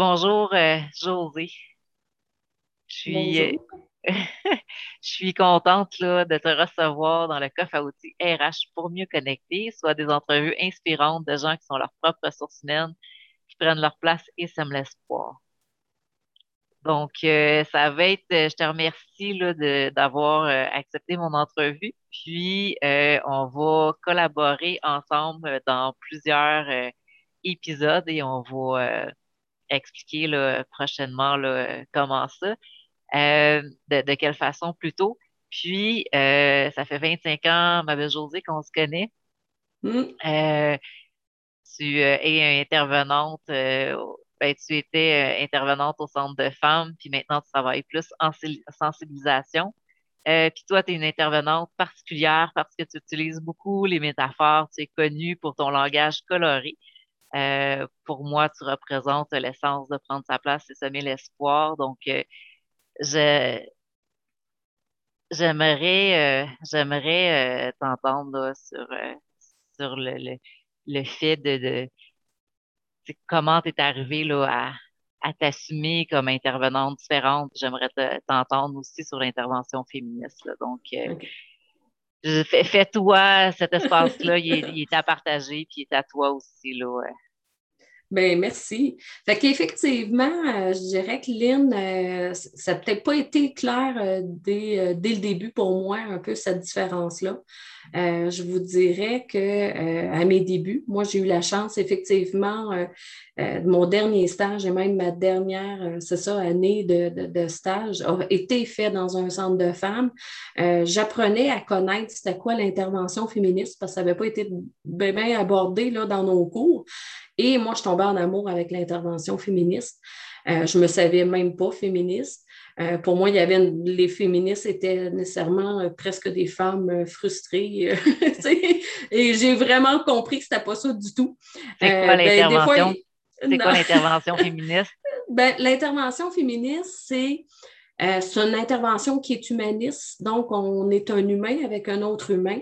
Bonjour, euh, José. Je suis, euh, je suis contente là, de te recevoir dans le coffre à outils RH pour mieux connecter, soit des entrevues inspirantes de gens qui sont leurs propres ressources humaines, qui prennent leur place et sèment l'espoir. Donc, euh, ça va être, euh, je te remercie là, de, d'avoir euh, accepté mon entrevue. Puis, euh, on va collaborer ensemble dans plusieurs épisodes et on va expliquer là, prochainement là, comment ça, euh, de, de quelle façon plutôt. Puis, euh, ça fait 25 ans, ma belle Josée, qu'on se connaît. Hmm. Euh, tu es intervenante, ben, tu étais intervenante au Centre de femmes, puis maintenant tu travailles plus en sensibilisation. Euh, puis toi, tu es une intervenante particulière parce que tu utilises beaucoup les métaphores, tu es connue pour ton langage coloré. Euh, pour moi, tu représentes l'essence de prendre sa place et semer l'espoir. Donc, euh, je, j'aimerais, euh, j'aimerais euh, t'entendre sur, euh, sur le, le, le fait de, de comment tu es arrivée là, à, à t'assumer comme intervenante différente. J'aimerais te- t'entendre aussi sur l'intervention féministe. là. Donc, euh, fais-toi cet espace-là, il est, à partager, puis il est à toi aussi. Là, ouais. Ben, merci. Fait qu'effectivement, euh, je dirais que Lynn, euh, ça n'a peut-être pas été clair euh, dès, euh, dès le début pour moi, un peu cette différence-là. Euh, je vous dirais que euh, à mes débuts, moi, j'ai eu la chance, effectivement, euh, mon dernier stage et même ma dernière, euh, c'est ça, année de, de- de stage a été fait dans un centre de femmes. Euh, j'apprenais à connaître c'était quoi l'intervention féministe parce que ça n'avait pas été bien, bien abordé là, dans nos cours. Et moi, je tombais en amour avec l'intervention féministe. Je ne me savais même pas féministe. Euh, pour moi, il y avait une- les féministes étaient nécessairement euh, presque des femmes euh, frustrées. et j'ai vraiment compris que ce n'était pas ça du tout. C'est quoi ben, l'intervention? C'est quoi l'intervention féministe? Ben, l'intervention féministe, c'est euh, c'est une intervention qui est humaniste. Donc, on est un humain avec un autre humain.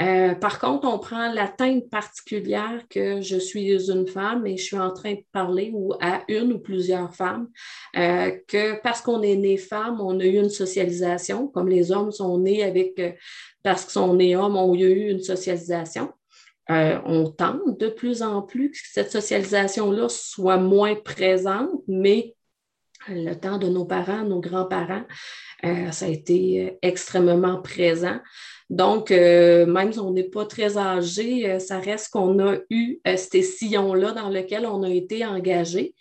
Euh, par contre, on prend l'atteinte particulière que je suis une femme et je suis en train de parler ou à une ou plusieurs femmes, euh, que parce qu'on est né femme, on a eu une socialisation, comme les hommes sont nés avec, euh, parce qu'ils sont nés hommes, on a eu une socialisation. Euh, on tente de plus en plus que cette socialisation-là soit moins présente, mais le temps de nos parents, nos grands-parents, euh, ça a été euh, extrêmement présent. Donc, même si on n'est pas très âgé, ça reste qu'on a eu ces sillons-là dans lesquels on a été engagé.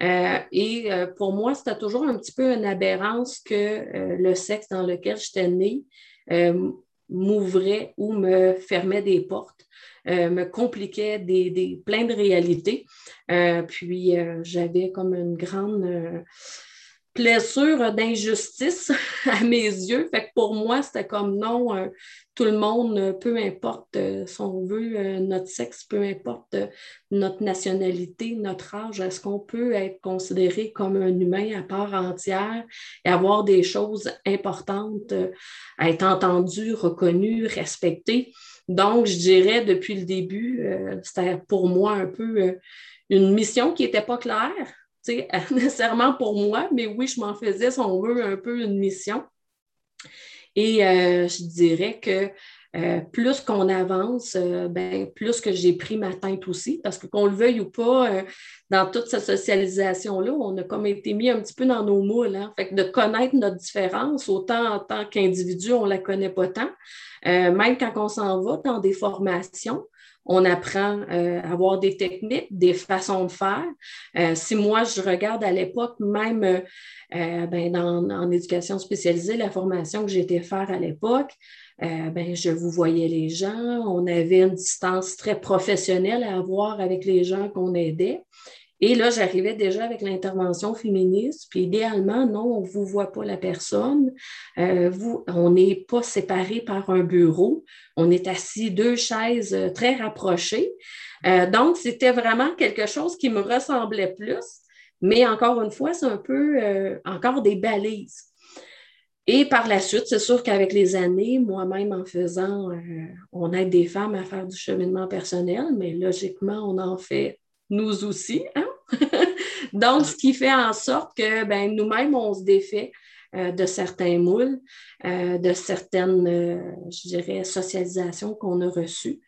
Et pour moi, c'était toujours un petit peu une aberrance que le sexe dans lequel j'étais née m'ouvrait ou me fermait des portes, me compliquait des, des, plein de réalités. Euh, puis euh, j'avais comme une grande euh, blessure d'injustice à mes yeux. Fait que pour moi, c'était comme non, euh, tout le monde, peu importe euh, si veut euh, notre sexe, peu importe euh, notre nationalité, notre âge, est-ce qu'on peut être considéré comme un humain à part entière et avoir des choses importantes, euh, être entendu, reconnu, respecté? Donc, je dirais depuis le début, euh, c'était pour moi un peu euh, une mission qui n'était pas claire, nécessairement pour moi, mais oui, je m'en faisais, si on veut, un peu une mission. Et euh, je dirais que euh, plus qu'on avance, euh, ben, plus que j'ai pris ma tête aussi, parce que qu'on le veuille ou pas, euh, dans toute cette socialisation-là, on a comme été mis un petit peu dans nos moules. Hein? Fait que de connaître notre différence, autant en tant qu'individu, on ne la connaît pas tant. Même quand on s'en va dans des formations, on apprend à avoir des techniques, des façons de faire. Si moi, je regarde à l'époque, même ben, dans, en éducation spécialisée, la formation que j'étais faire à l'époque, euh, ben, je vous voyais les gens, on avait une distance très professionnelle à avoir avec les gens qu'on aidait. Et là, j'arrivais déjà avec l'intervention féministe, puis idéalement, non, on ne vous voit pas la personne. Euh, vous, on n'est pas séparés par un bureau. On est assis deux chaises très rapprochées. Euh, donc, c'était vraiment quelque chose qui me ressemblait plus. Mais encore une fois, c'est un peu euh, encore des balises. Et par la suite, c'est sûr qu'avec les années, moi-même en faisant, euh, on aide des femmes à faire du cheminement personnel, mais logiquement, on en fait nous aussi. Hein? Donc, ce qui fait en sorte que ben, nous-mêmes, on se défait euh, de certains moules, euh, de certaines, je dirais, socialisations qu'on a reçues.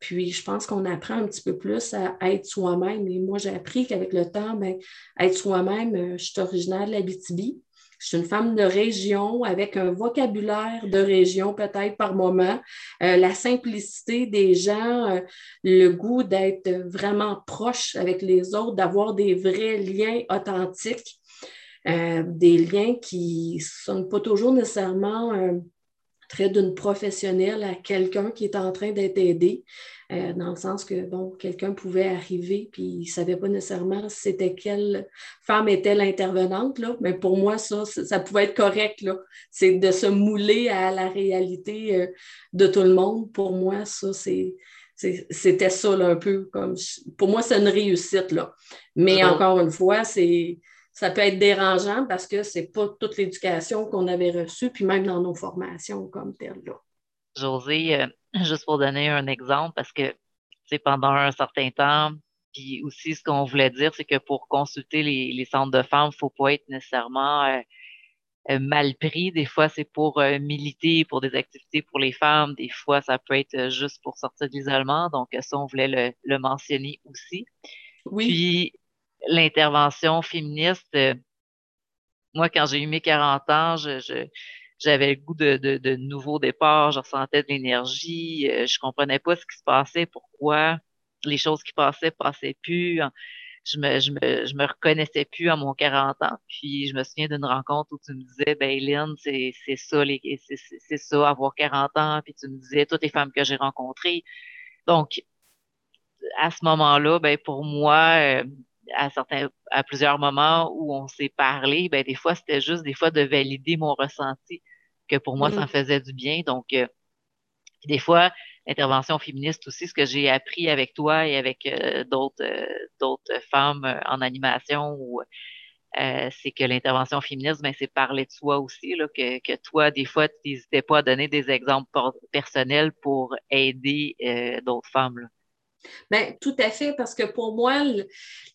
Puis, je pense qu'on apprend un petit peu plus à, être soi-même. Et moi, j'ai appris qu'avec le temps, ben, être soi-même, je suis originaire de l'Abitibi. Je suis une femme de région avec un vocabulaire de région peut-être par moment, la simplicité des gens, le goût d'être vraiment proche avec les autres, d'avoir des vrais liens authentiques. Euh, des liens qui ne sont pas toujours nécessairement euh, trait d'une professionnelle à quelqu'un qui est en train d'être aidé, euh, dans le sens que bon, quelqu'un pouvait arriver puis il ne savait pas nécessairement c'était quelle femme était l'intervenante, mais pour moi, ça, ça pouvait être correct. C'est de se mouler à la réalité de tout le monde. Pour moi, ça, c'est c'était ça un peu comme pour moi c'est une réussite là mais encore une fois c'est ça peut être dérangeant parce que ce n'est pas toute l'éducation qu'on avait reçue, puis même dans nos formations comme telles. Là. José, euh, juste pour donner un exemple, parce que pendant un certain temps, puis aussi ce qu'on voulait dire, c'est que pour consulter les, centres de femmes, il ne faut pas être nécessairement euh, euh, mal pris. Des fois, c'est pour militer pour des activités pour les femmes. Des fois, ça peut être juste pour sortir de l'isolement. Donc, ça, on voulait le, le mentionner aussi. Oui. Puis, l'intervention féministe, euh, moi, quand j'ai eu mes 40 ans, je, j'avais le goût de, de, de nouveaux départs, je ressentais de l'énergie, euh, je comprenais pas ce qui se passait, pourquoi les choses qui passaient passaient plus. Je me, je me, je me reconnaissais plus à mon 40 ans. Puis je me souviens d'une rencontre où tu me disais, ben Lynn, c'est, c'est ça, les, c'est, c'est ça, avoir 40 ans. Puis tu me disais, toutes les femmes que j'ai rencontrées. Donc, à ce moment-là, ben pour moi, euh, à certains, à plusieurs moments où on s'est parlé, ben des fois c'était juste des fois de valider mon ressenti, que pour moi ça me mm. faisait du bien. Donc euh, des fois l'intervention féministe aussi, ce que j'ai appris avec toi et avec euh, d'autres euh, d'autres femmes en animation ou c'est que l'intervention féministe, ben, c'est parler de soi aussi, là, que, que toi, des fois, tu n'hésitais pas à donner des exemples personnels pour aider d'autres femmes. Là. Bien, tout à fait, parce que pour moi,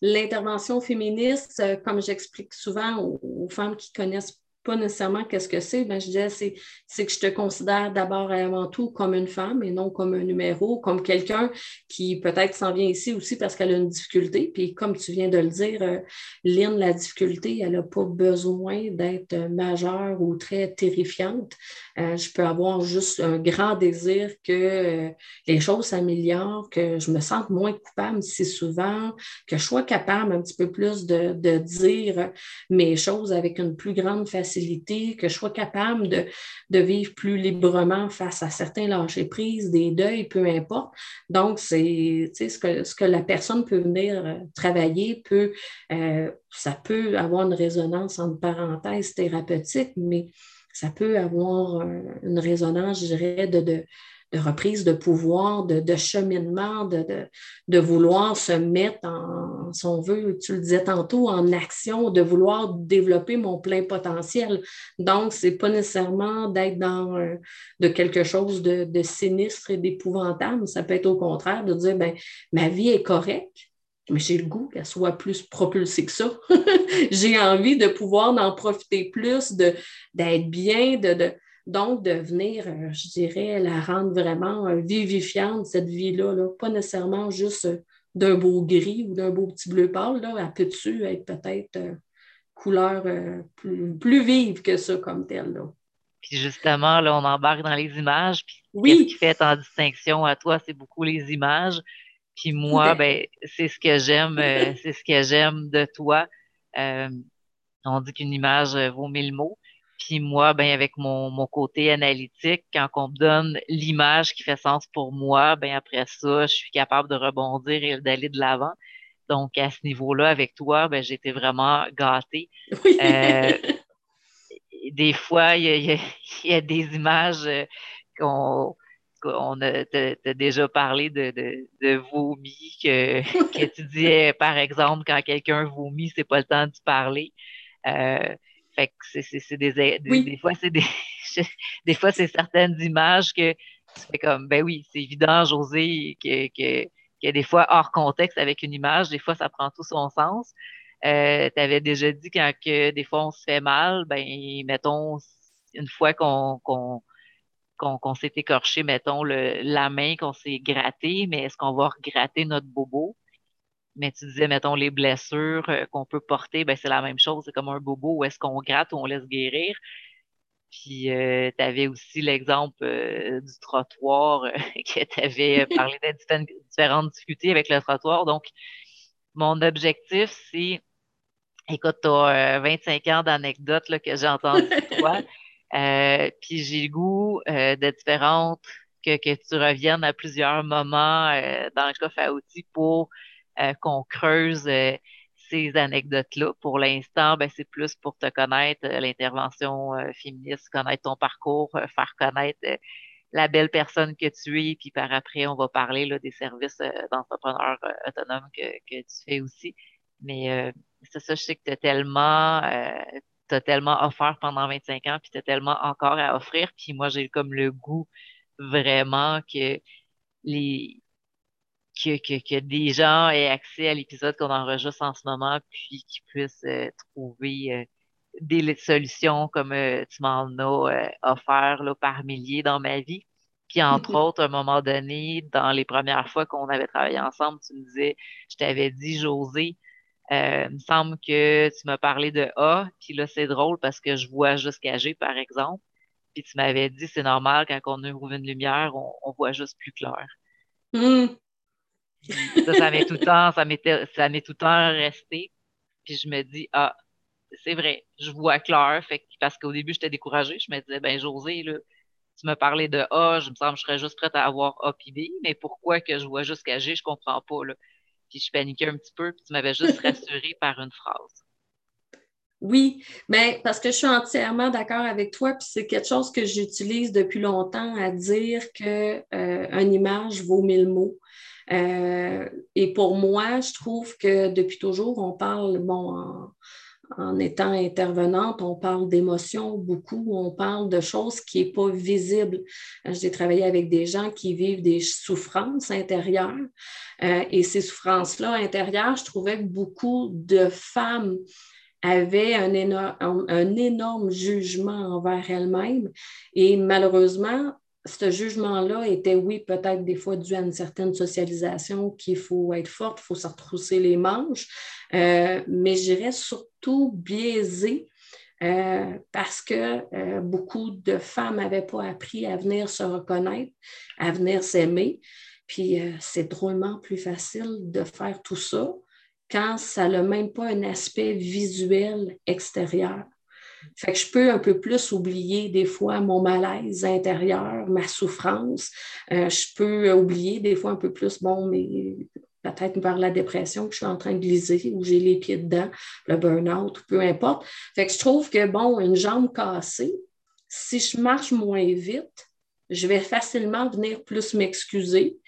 l'intervention féministe, euh, comme j'explique souvent aux, femmes qui connaissent pas nécessairement qu'est-ce que c'est, ben, je disais, c'est, c'est que je te considère d'abord et avant tout comme une femme et non comme un numéro, comme quelqu'un qui peut-être s'en vient ici aussi parce qu'elle a une difficulté. Puis comme tu viens de le dire, euh, Lynn, la difficulté, elle n'a pas besoin d'être majeure ou très terrifiante. Euh, je peux avoir juste un grand désir que euh, les choses s'améliorent, que je me sente moins coupable si souvent, que je sois capable un petit peu plus de, de dire mes choses avec une plus grande facilité que je sois capable de, vivre plus librement face à certains lâcher-prises, des deuils, peu importe. Donc, c'est ce que, la personne peut venir euh, travailler, peut, euh, ça peut avoir une résonance entre parenthèses thérapeutique, mais ça peut avoir euh, une résonance, je dirais, de de reprise de pouvoir, de, cheminement, de, de, vouloir se mettre en, si on veut, tu le disais tantôt, en action, de vouloir développer mon plein potentiel. Donc, ce n'est pas nécessairement d'être dans de quelque chose de, sinistre et d'épouvantable. Ça peut être au contraire de dire, ben, ma vie est correcte, mais j'ai le goût qu'elle soit plus propulsée que ça. j'ai envie de pouvoir en profiter plus, d'être bien, de, donc, de venir, euh, je dirais, la rendre vraiment euh, vivifiante, cette vie-là, pas nécessairement juste euh, d'un beau gris ou d'un beau petit bleu pâle, là, elle peut-tu être peut-être couleur plus, vive que ça comme telle. Là? Puis justement, là, on embarque dans les images. Puis oui. ce qui fait en distinction à toi, c'est beaucoup les images. Puis moi, ben, c'est ce que j'aime, c'est ce que j'aime de toi. on dit qu'une image vaut mille mots. Puis moi, ben avec mon, mon côté analytique, quand on me donne l'image qui fait sens pour moi, ben après ça, je suis capable de rebondir et d'aller de l'avant. Donc à ce niveau-là, avec toi, ben j'étais vraiment gâtée. Euh, des fois, il y a, y a, des images euh, qu'on on a déjà parlé de, de, de vomi, que, que tu disais, par exemple, quand quelqu'un vomit, c'est pas le temps de parler. Euh, fait que c'est des, des, fois, c'est des, des fois, c'est certaines images que tu comme, ben oui, c'est évident, José, que, que, que des fois, hors contexte avec une image, des fois, ça prend tout son sens. Euh, tu avais déjà dit quand que des fois on se fait mal, ben mettons une fois qu'on qu'on s'est écorché, mettons, le, la main, qu'on s'est gratté, mais est-ce qu'on va regratter notre bobo? Mais tu disais, mettons, les blessures euh, qu'on peut porter, ben c'est la même chose, c'est comme un bobo, où est-ce qu'on gratte ou on laisse guérir. Puis euh, tu avais aussi l'exemple euh, du trottoir que tu avais parlé de différentes difficultés avec le trottoir. Donc, mon objectif, c'est, écoute, tu as 25 ans d'anecdotes que j'ai entendues de toi. Euh, puis j'ai le goût euh, de différentes, que, que tu reviennes à plusieurs moments euh, dans le coffre à outils pour qu'on creuse ces anecdotes-là. Pour l'instant, ben, c'est plus pour te connaître l'intervention féministe, connaître ton parcours, faire connaître la belle personne que tu es, puis par après, on va parler là, des services d'entrepreneurs autonomes que, que tu fais aussi. Mais c'est ça, je sais que tu as tellement, t'as tellement offert pendant 25 ans, puis t'as tellement encore à offrir. Puis moi, j'ai comme le goût vraiment que les que, que, que des gens aient accès à l'épisode qu'on enregistre en ce moment, puis qu'ils puissent euh, trouver euh, des solutions comme euh, tu m'en as offert là, par milliers dans ma vie. Puis entre autres, à un moment donné, dans les premières fois qu'on avait travaillé ensemble, tu me disais, je t'avais dit, José, il me semble que tu m'as parlé de A, puis là, c'est drôle parce que je vois jusqu'à G, par exemple. Puis tu m'avais dit, c'est normal, quand on ouvre une lumière, on, voit juste plus clair. Hmm. Ça, ça m'est tout le temps, ça ça m'est tout le temps resté. Puis je me dis, ah, c'est vrai, je vois clair. Fait parce qu'au début, j'étais découragée. Je me disais, ben, José, là, tu me parlais de A, je me sens que je serais juste prête à avoir A puis B, mais pourquoi que je vois jusqu'à G, je comprends pas, là puis je paniquais un petit peu, puis tu m'avais juste rassuré par une phrase. Oui, mais parce que je suis entièrement d'accord avec toi, puis c'est quelque chose que j'utilise depuis longtemps à dire qu'une euh, image vaut mille mots. Euh, et pour moi, je trouve que depuis toujours, on parle, bon, en, étant intervenante, on parle d'émotions beaucoup, on parle de choses qui n'est pas visible. Euh, j'ai travaillé avec des gens qui vivent des souffrances intérieures et ces souffrances-là intérieures, je trouvais que beaucoup de femmes avaient un énorme, jugement envers elles-mêmes et malheureusement, ce jugement-là était, oui, peut-être des fois dû à une certaine socialisation qu'il faut être forte, il faut se retrousser les manches, euh, mais je dirais surtout biaisé euh, parce que euh, beaucoup de femmes n'avaient pas appris à venir se reconnaître, à venir s'aimer. Puis c'est drôlement plus facile de faire tout ça quand ça n'a même pas un aspect visuel extérieur. Fait que je peux un peu plus oublier des fois mon malaise intérieur, ma souffrance. Euh, je peux oublier des fois un peu plus, bon, mais peut-être vers la dépression que je suis en train de glisser ou j'ai les pieds dedans, le burn-out, peu importe. Fait que je trouve que, bon, une jambe cassée, si je marche moins vite, je vais facilement venir plus m'excuser.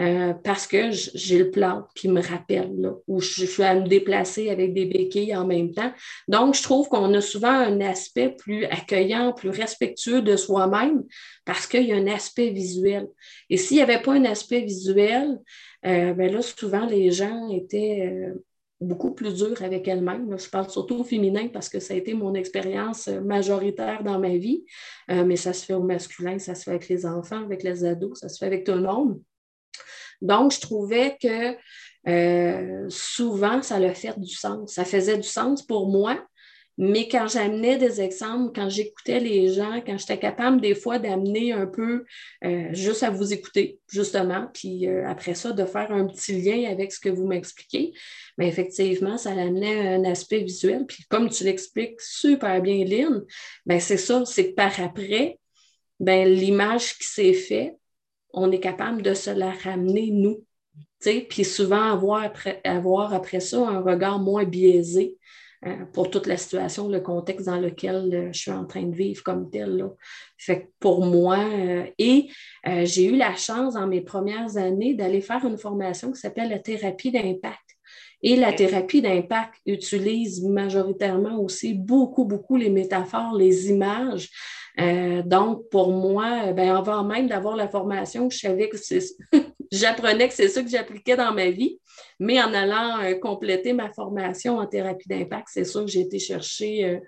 Euh, parce que j'ai le plan qui me rappelle, où je, suis à me déplacer avec des béquilles en même temps. Donc, je trouve qu'on a souvent un aspect plus accueillant, plus respectueux de soi-même parce qu'il y a un aspect visuel. Et s'il n'y avait pas un aspect visuel, euh, ben là, souvent, les gens étaient euh, beaucoup plus durs avec elles-mêmes. Je parle surtout au féminin parce que ça a été mon expérience majoritaire dans ma vie, mais ça se fait au masculin, ça se fait avec les enfants, avec les ados, ça se fait avec tout le monde. Donc, je trouvais que euh, souvent, ça a fait du sens. Ça faisait du sens pour moi, mais quand j'amenais des exemples, quand j'écoutais les gens, quand j'étais capable des fois d'amener un peu euh, juste à vous écouter, justement, puis euh, après ça, de faire un petit lien avec ce que vous m'expliquez, mais effectivement, ça amenait un aspect visuel. Puis comme tu l'expliques super bien, Lynn, ben c'est ça, c'est que par après, ben, l'image qui s'est faite, on est capable de se la ramener, nous. Puis souvent avoir après, avoir ça un regard moins biaisé euh, pour toute la situation, le contexte dans lequel euh, je suis en train de vivre comme tel. Là. Fait que pour moi, euh, et j'ai eu la chance dans mes premières années d'aller faire une formation qui s'appelle la thérapie d'impact. Et la thérapie d'impact utilise majoritairement aussi beaucoup, beaucoup les métaphores, les images euh, donc, pour moi, ben, avant même d'avoir la formation, je savais que j'apprenais que c'est ça que j'appliquais dans ma vie. Mais en allant euh, compléter ma formation en thérapie d'impact, c'est sûr que j'ai été chercher euh,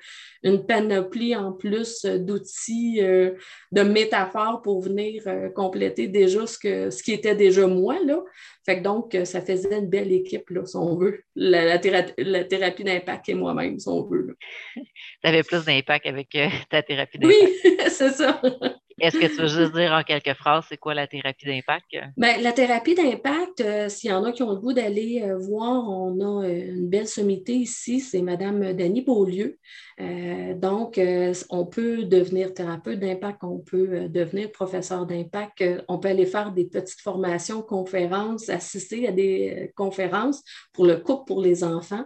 une panoplie en plus euh, d'outils, de métaphores pour venir compléter déjà ce, que, ce qui était déjà moi. Là. Fait que donc, ça faisait une belle équipe, là, si on veut. La, thérapie, d'impact et moi-même, si on veut. Tu avais plus d'impact avec ta thérapie d'impact. Oui, c'est ça. Est-ce que tu veux juste dire en quelques phrases, c'est quoi la thérapie d'impact? Bien, la thérapie d'impact, euh, s'il y en a qui ont le goût d'aller euh, voir, on a euh, une belle sommité ici, c'est Mme Dany Beaulieu. Donc, on peut devenir thérapeute d'impact, on peut devenir professeur d'impact, on peut aller faire des petites formations, conférences, assister à des conférences pour le couple, pour les enfants.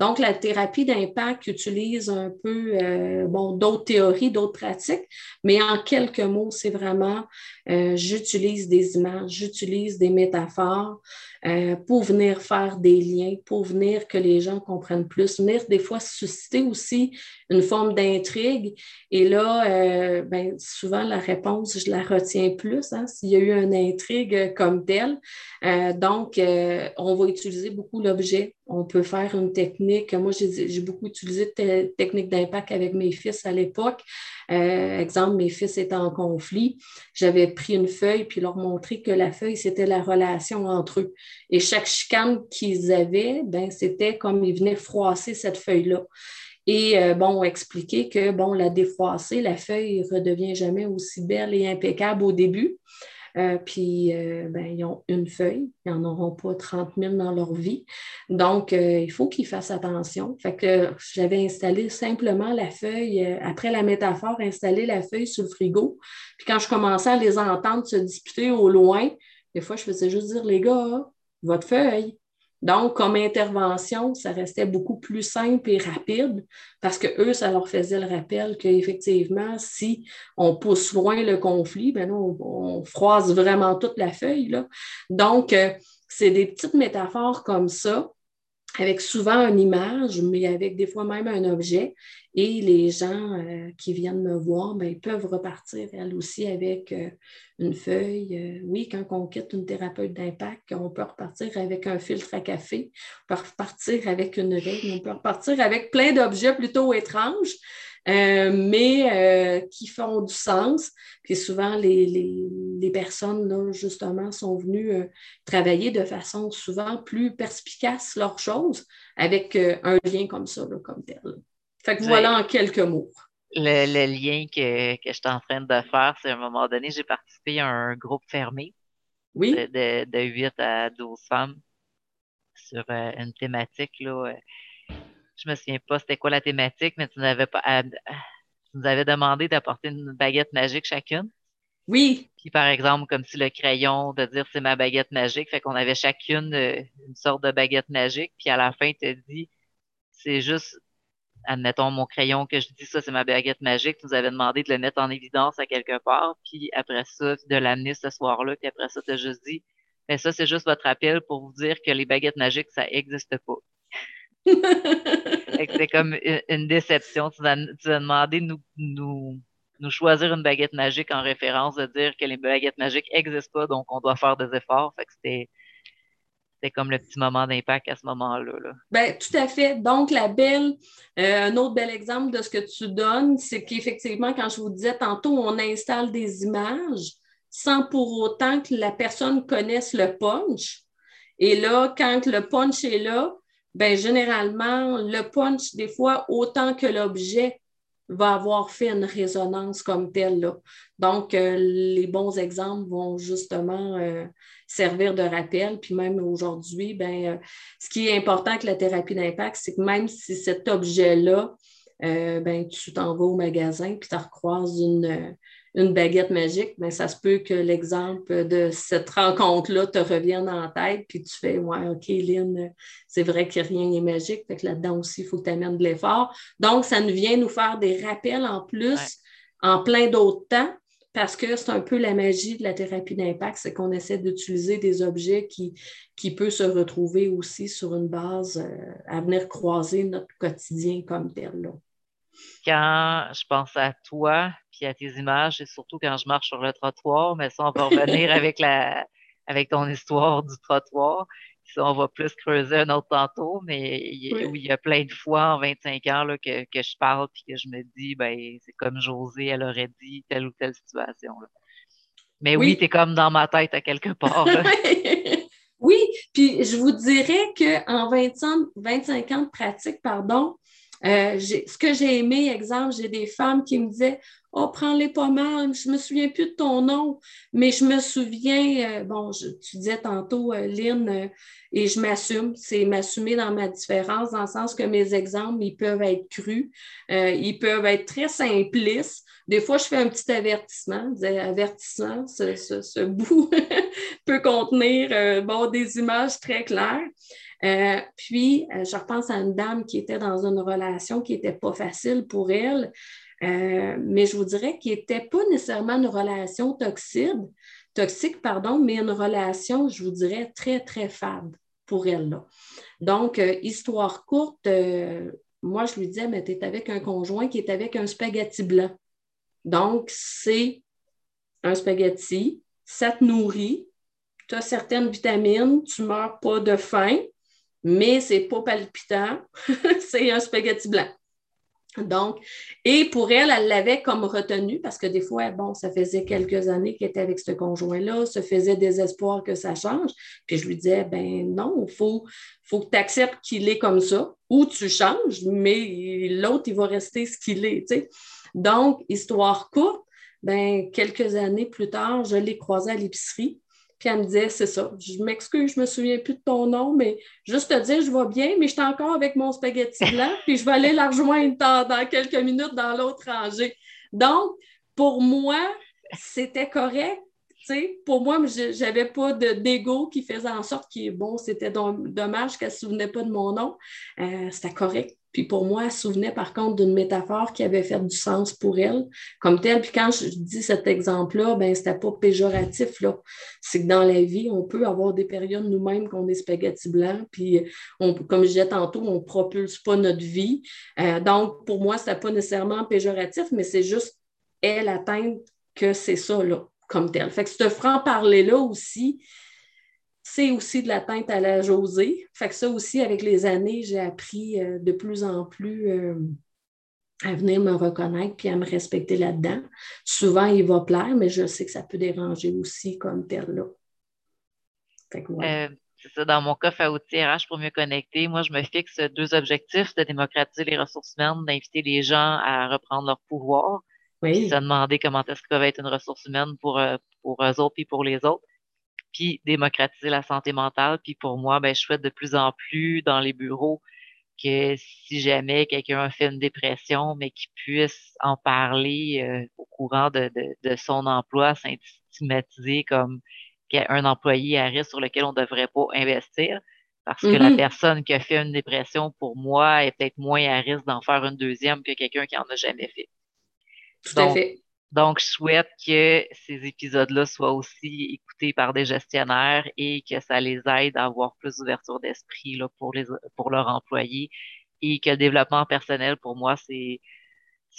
Donc, la thérapie d'impact utilise un peu bon, d'autres théories, d'autres pratiques, mais en quelques mots, c'est vraiment euh, j'utilise des images, j'utilise des métaphores euh, pour venir faire des liens, pour venir que les gens comprennent plus, venir des fois susciter aussi une forme d'intrigue. Et là, euh, ben, souvent, la réponse, je la retiens plus hein, s'il y a eu une intrigue comme telle. donc, on va utiliser beaucoup l'objet. On peut faire une technique. Moi, j'ai beaucoup utilisé de technique d'impact avec mes fils à l'époque. exemple, mes fils étaient en conflit. J'avais pris une feuille puis leur montrer que la feuille, c'était la relation entre eux. Et chaque chicane qu'ils avaient, ben, c'était comme ils venaient froisser cette feuille-là. Et euh, bon, expliquer que bon, la défroisser, la feuille ne redevient jamais aussi belle et impeccable au début. Euh, puis, euh, ben, ils ont une feuille. Ils n'en auront pas 30 000 dans leur vie. Donc, euh, il faut qu'ils fassent attention. Fait que j'avais installé simplement la feuille, après la métaphore, installé la feuille sur le frigo. Puis quand je commençais à les entendre se disputer au loin, des fois, je faisais juste dire, les gars, votre feuille, donc, comme intervention, ça restait beaucoup plus simple et rapide parce que eux, ça leur faisait le rappel qu'effectivement, si on pousse loin le conflit, ben on, froise vraiment toute la feuille. Donc, euh, c'est des petites métaphores comme ça avec souvent une image, mais avec des fois même un objet. Et les gens euh, qui viennent me voir, ben, peuvent repartir, elles aussi, avec euh, une feuille. Euh, oui, quand on quitte une thérapeute d'impact, on peut repartir avec un filtre à café, on peut repartir avec une règle, on peut repartir avec plein d'objets plutôt étranges. mais qui font du sens. Puis souvent, les, les personnes, là, justement, sont venues travailler de façon souvent plus perspicace leurs choses avec un lien comme ça, comme tel. Fait que voilà en quelques mots. Le, lien que, que je suis en train de faire, c'est à un moment donné, j'ai participé à un groupe fermé oui. de, de, 8 à 12 femmes sur euh, une thématique. Là, euh, je me souviens pas c'était quoi la thématique, mais tu nous avais, pas, tu nous avais demandé d'apporter une baguette magique chacune. Oui. Puis par exemple, comme si le crayon, de dire c'est ma baguette magique, fait qu'on avait chacune euh, une sorte de baguette magique, puis à la fin, tu te dit c'est juste admettons, mon crayon que je dis ça, c'est ma baguette magique, tu nous avais demandé de le mettre en évidence à quelque part, puis après ça, de l'amener ce soir-là, puis après ça, tu as juste dit, mais ça, c'est juste votre appel pour vous dire que les baguettes magiques, ça n'existe pas. c'est comme une déception. Tu as, demandé de nous, nous, nous, choisir une baguette magique en référence, de dire que les baguettes magiques n'existent pas, donc on doit faire des efforts. Fait que c'était c'était comme le petit moment d'impact à ce moment-là. Là. Bien, tout à fait. Donc, la belle, euh, un autre bel exemple de ce que tu donnes, c'est qu'effectivement, quand je vous disais tantôt, on installe des images sans pour autant que la personne connaisse le punch. Et là, quand le punch est là, ben généralement, le punch, des fois, autant que l'objet va avoir fait une résonance comme telle. Là. Donc, euh, les bons exemples vont justement euh, servir de rappel. Puis même aujourd'hui, ben, euh, ce qui est important avec la thérapie d'impact, c'est que même si cet objet-là, ben, tu t'en vas au magasin puis tu recroises une, une baguette magique, mais ça se peut que l'exemple de cette rencontre-là te revienne en tête, puis tu fais Ouais, OK, Lynn, c'est vrai que rien n'est magique, fait que là-dedans aussi, il faut que tu amènes de l'effort. Donc, ça nous vient nous faire des rappels en plus, en plein d'autres temps, parce que c'est un peu la magie de la thérapie d'impact, c'est qu'on essaie d'utiliser des objets qui, qui peuvent se retrouver aussi sur une base euh, à venir croiser notre quotidien comme tel. Là quand je pense à toi puis à tes images, et surtout quand je marche sur le trottoir, mais ça, on va revenir avec la, avec ton histoire du trottoir. Ça, on va plus creuser un autre tantôt, mais il, il y a plein de fois en 25 ans là, que, que je parle puis que je me dis, ben, c'est comme José, elle aurait dit telle ou telle situation. Mais oui, oui tu es comme dans ma tête à quelque part. oui, puis je vous dirais qu'en 25, 25 ans de pratique, pardon, euh, ce que j'ai aimé, exemple, j'ai des femmes qui me disaient Oh, prends-les pas mal, je me souviens plus de ton nom, mais je me souviens, euh, bon, tu disais tantôt, euh, Lynn, et je m'assume, c'est m'assumer dans ma différence, dans le sens que mes exemples, ils peuvent être crus, ils peuvent être très simplistes. Des fois, je fais un petit avertissement, avertissement, ce, ce bout peut contenir bon, des images très claires. Euh, puis, euh, je repense à une dame qui était dans une relation qui n'était pas facile pour elle, euh, mais je vous dirais qu'il n'était pas nécessairement une relation toxique, toxique, pardon, mais une relation, je vous dirais, très, très fade pour elle. Là. Donc, histoire courte, moi, je lui disais, mais tu es avec un conjoint qui est avec un spaghetti blanc. Donc, c'est un spaghetti, ça te nourrit, tu as certaines vitamines, tu ne meurs pas de faim, mais c'est pas palpitant, c'est un spaghetti blanc. Donc, et pour elle, elle l'avait comme retenu parce que des fois, bon, ça faisait quelques années qu'elle était avec ce conjoint-là, se faisait des espoirs que ça change. Puis je lui disais, ben non, il faut, faut que tu acceptes qu'il est comme ça ou tu changes, mais l'autre, il va rester ce qu'il est. Donc, histoire courte, ben, quelques années plus tard, je l'ai croisé à l'épicerie. Puis elle me disait, c'est ça, je m'excuse, je me souviens plus de ton nom, mais juste te dire, je vais bien, mais je suis encore avec mon spaghetti blanc, puis je vais aller la rejoindre dans, quelques minutes dans l'autre rangée. Donc, pour moi, c'était correct. sais, pour moi, je n'avais pas d'ego qui faisait en sorte que, bon, c'était dommage qu'elle ne se souvenait pas de mon nom. Euh, c'était correct. Puis pour moi, elle se souvenait par contre d'une métaphore qui avait fait du sens pour elle comme telle. Puis quand je dis cet exemple-là, ben c'était pas péjoratif. Là. C'est que dans la vie, on peut avoir des périodes nous-mêmes qu'on est spaghetti blanc. Puis on, comme je disais tantôt, on propulse pas notre vie. Euh, donc pour moi, ce n'était pas nécessairement péjoratif, mais c'est juste elle atteindre que c'est ça, là, comme tel. Fait que ce franc-parler-là aussi, c'est aussi de la teinte à la Josée. Fait que ça aussi, avec les années, j'ai appris euh, de plus en plus euh, à venir me reconnaître puis à me respecter là-dedans. Souvent, il va plaire, mais je sais que ça peut déranger aussi comme tel là. Euh, c'est ça, dans mon coffre à outils RH pour mieux connecter, moi, je me fixe deux objectifs de démocratiser les ressources humaines, d'inviter les gens à reprendre leur pouvoir, oui. se demander comment est-ce qu'ils peuvent être une ressource humaine pour, pour eux autres et pour les autres puis démocratiser la santé mentale. Puis pour moi, ben, je souhaite de plus en plus dans les bureaux que si jamais quelqu'un a fait une dépression, mais qu'il puisse en parler euh, au courant de, de, son emploi, stigmatiser comme un employé à risque sur lequel on ne devrait pas investir. Parce que la mm-hmm. personne qui a fait une dépression, pour moi, est peut-être moins à risque d'en faire une deuxième que quelqu'un qui en a jamais fait. Tout à fait. Donc, je souhaite que ces épisodes-là soient aussi écoutés par des gestionnaires et que ça les aide à avoir plus d'ouverture d'esprit pour, pour leurs employés et que le développement personnel, pour moi, c'est,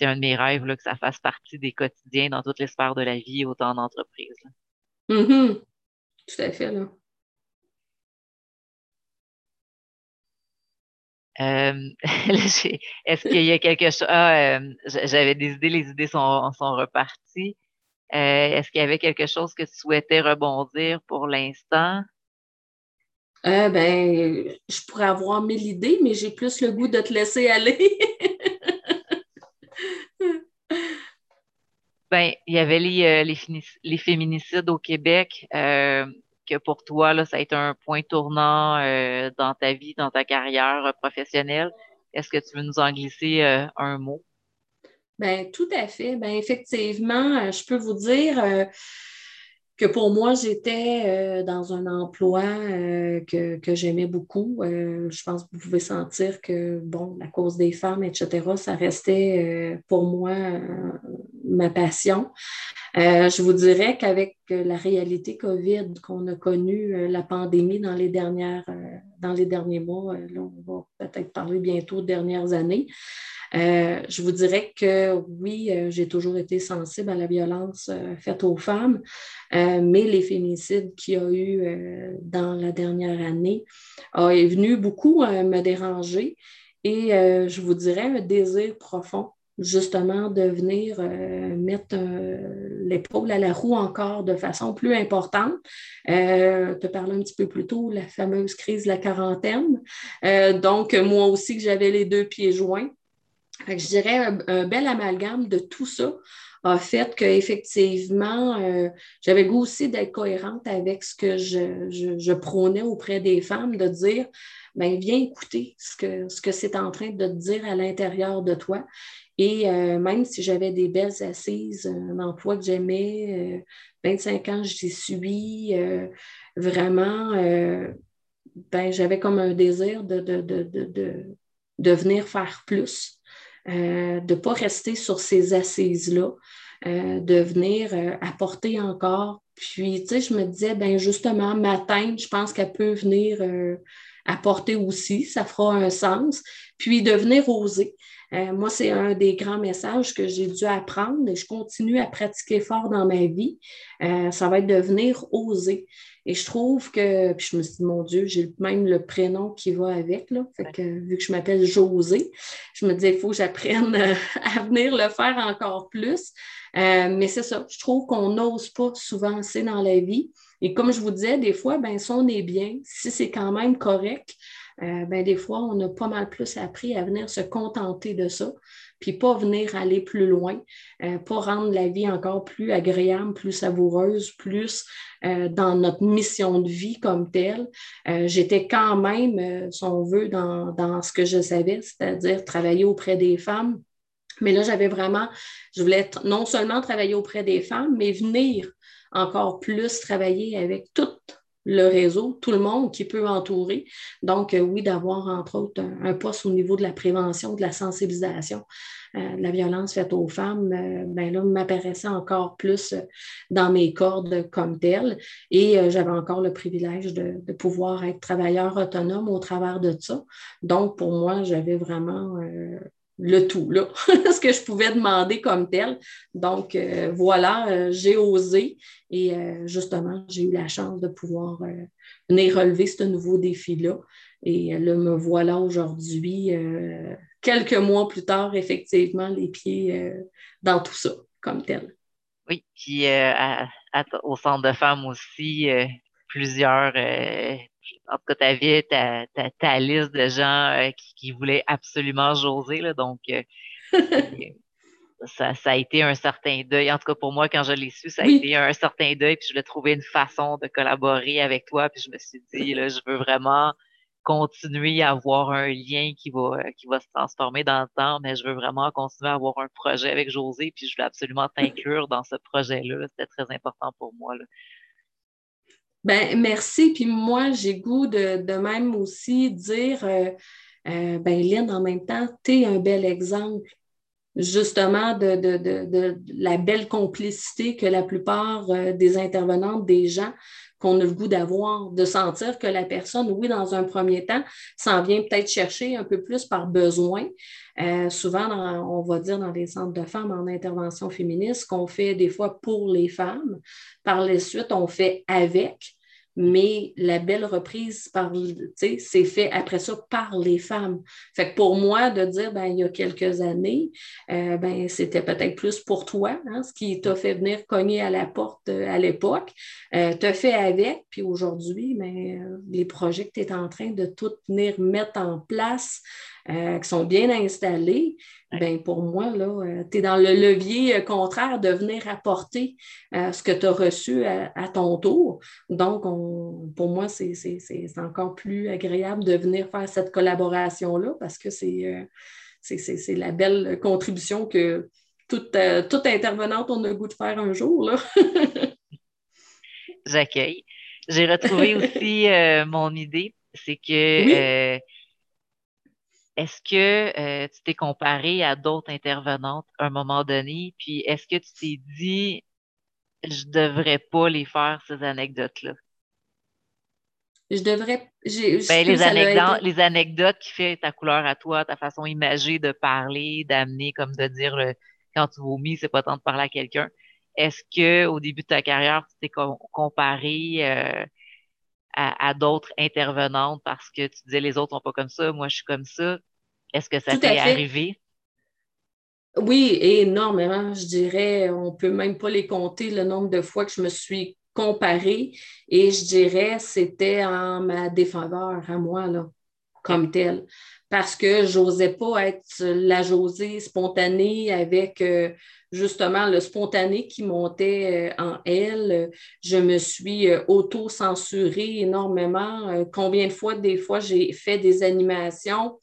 un de mes rêves, là, que ça fasse partie des quotidiens dans toutes les sphères de la vie, autant en entreprise. Mm-hmm. Tout à fait, là. Euh, est-ce qu'il y a quelque chose? Ah, euh, j'avais des idées, les idées sont, sont reparties. Euh, est-ce qu'il y avait quelque chose que tu souhaitais rebondir pour l'instant? ben, je pourrais avoir mille idées, mais j'ai plus le goût de te laisser aller. ben, il y avait les, les, les féminicides au Québec que pour toi, là, ça a été un point tournant euh, dans ta vie, dans ta carrière euh, professionnelle. Est-ce que tu veux nous en glisser euh, un mot? Bien, tout à fait. Bien, effectivement, je peux vous dire que pour moi, j'étais dans un emploi que, que j'aimais beaucoup. je pense que vous pouvez sentir que, bon, la cause des femmes, etc., ça restait pour moi ma passion. Euh, je vous dirais qu'avec la réalité COVID qu'on a connue, la pandémie dans les, dernières, dans les derniers mois, là, on va peut-être parler bientôt de dernières années, euh, je vous dirais que oui, euh, j'ai toujours été sensible à la violence euh, faite aux femmes, mais les féminicides qu'il y a eu dans la dernière année est venu beaucoup me déranger et je vous dirais un désir profond justement de venir mettre l'épaule à la roue encore de façon plus importante. Euh, te parler un petit peu plus tôt, la fameuse crise de la quarantaine. donc, moi aussi, j'avais les deux pieds joints je dirais un, bel amalgame de tout ça a fait qu'effectivement, euh, j'avais goût aussi d'être cohérente avec ce que je, prônais auprès des femmes, de dire, ben, viens écouter ce que, ce que c'est en train de te dire à l'intérieur de toi. Et euh, même si j'avais des belles assises, un emploi que j'aimais, 25 euh, ans, j'y suis, vraiment, ben, j'avais comme un désir de, de, de venir faire plus. Euh, de ne pas rester sur ces assises-là, euh, de venir euh, apporter encore. Puis, tu sais, je me disais, ben justement, ma teinte, je pense qu'elle peut venir apporter aussi, ça fera un sens. Puis, de venir oser. Moi, c'est un des grands messages que j'ai dû apprendre et je continue à pratiquer fort dans ma vie. ça va être de venir oser. Et je trouve que, puis je me suis dit, mon Dieu, j'ai même le prénom qui va avec, là. Fait que, vu que je m'appelle José, je me disais, il faut que j'apprenne à venir le faire encore plus. Euh, mais c'est ça, je trouve qu'on n'ose pas souvent assez dans la vie. Et comme je vous disais, des fois, ben, si on est bien, si c'est quand même correct, euh, ben, des fois, on a pas mal plus appris à venir se contenter de ça puis pas venir aller plus loin, euh, pas rendre la vie encore plus agréable, plus savoureuse, plus euh, dans notre mission de vie comme telle. Euh, j'étais quand même, si on veut, dans, dans ce que je savais, c'est-à-dire travailler auprès des femmes. Mais là, j'avais vraiment, je voulais non seulement travailler auprès des femmes, mais venir encore plus travailler avec toutes le réseau, tout le monde qui peut entourer. Donc, euh, oui, d'avoir entre autres un, poste au niveau de la prévention, de la sensibilisation euh, de la violence faite aux femmes, euh, ben là, m'apparaissait encore plus dans mes cordes comme tel. Et j'avais encore le privilège de, pouvoir être travailleur autonome au travers de ça. Donc, pour moi, j'avais vraiment le tout, là, ce que je pouvais demander comme tel. Donc, euh, voilà, euh, j'ai osé et euh, justement, j'ai eu la chance de pouvoir venir relever ce nouveau défi-là. Et là, me voilà aujourd'hui, quelques mois plus tard, effectivement, les pieds dans tout ça, comme tel. Oui, puis au centre de femmes aussi, plusieurs en tout cas, tu avais ta, liste de gens euh, qui, voulaient absolument José. Là, donc, euh, ça, a été un certain deuil. En tout cas, pour moi, quand je l'ai su, ça a été un certain deuil. Puis je voulais trouver une façon de collaborer avec toi. Puis je me suis dit, là, je veux vraiment continuer à avoir un lien qui va, qui va se transformer dans le temps, mais je veux vraiment continuer à avoir un projet avec José, puis je voulais absolument t'inclure dans ce projet-là. C'était très important pour moi. Là. Ben, merci. Puis moi, j'ai goût de, même aussi dire, euh, euh, ben, Lynn, en même temps, tu es un bel exemple justement de, de, la belle complicité que la plupart euh, des intervenantes, des gens qu'on a le goût d'avoir, de sentir que la personne, oui, dans un premier temps, s'en vient peut-être chercher un peu plus par besoin. souvent, on va dire dans les centres de femmes en intervention féministe, qu'on fait des fois pour les femmes. Par la suite, on fait avec mais la belle reprise par, c'est fait après ça par les femmes. Fait que pour moi, de dire, ben, il y a quelques années, euh, ben, c'était peut-être plus pour toi, hein, ce qui t'a fait venir cogner à la porte euh, à l'époque, euh, fait avec, puis aujourd'hui, ben, les projets que tu es en train de tout venir mettre en place, qui sont bien installés, ben pour moi, là, tu es dans le levier contraire de venir apporter ce que tu as reçu à, ton tour. Donc, pour moi, c'est encore plus agréable de venir faire cette collaboration-là parce que c'est c'est la belle contribution que toute, toute intervenante, on a le goût de faire un jour. J'accueille. J'ai retrouvé aussi mon idée, c'est que est-ce que euh, tu t'es comparé à d'autres intervenantes à un moment donné? Puis est-ce que tu t'es dit, je devrais pas les faire, ces anecdotes-là? Je devrais. Ben, les, anecdotes, les anecdotes qui fait ta couleur à toi, ta façon imagée de parler, d'amener, comme de dire quand tu vomis, c'est pas temps de parler à quelqu'un. Est-ce que au début de ta carrière, tu t'es comparé euh, à, d'autres intervenantes parce que tu disais les autres sont pas comme ça, moi je suis comme ça. Est-ce que ça t'est arrivé? Oui, énormément. Je dirais, on peut même pas les compter le nombre de fois que je me suis comparée et je dirais c'était en ma défaveur à moi, là, comme telle. Parce que j'osais pas être la Josée spontanée avec euh, justement le spontané qui montait euh, en elle. Je me suis euh, auto-censurée énormément. Combien de fois, des fois, j'ai fait des animations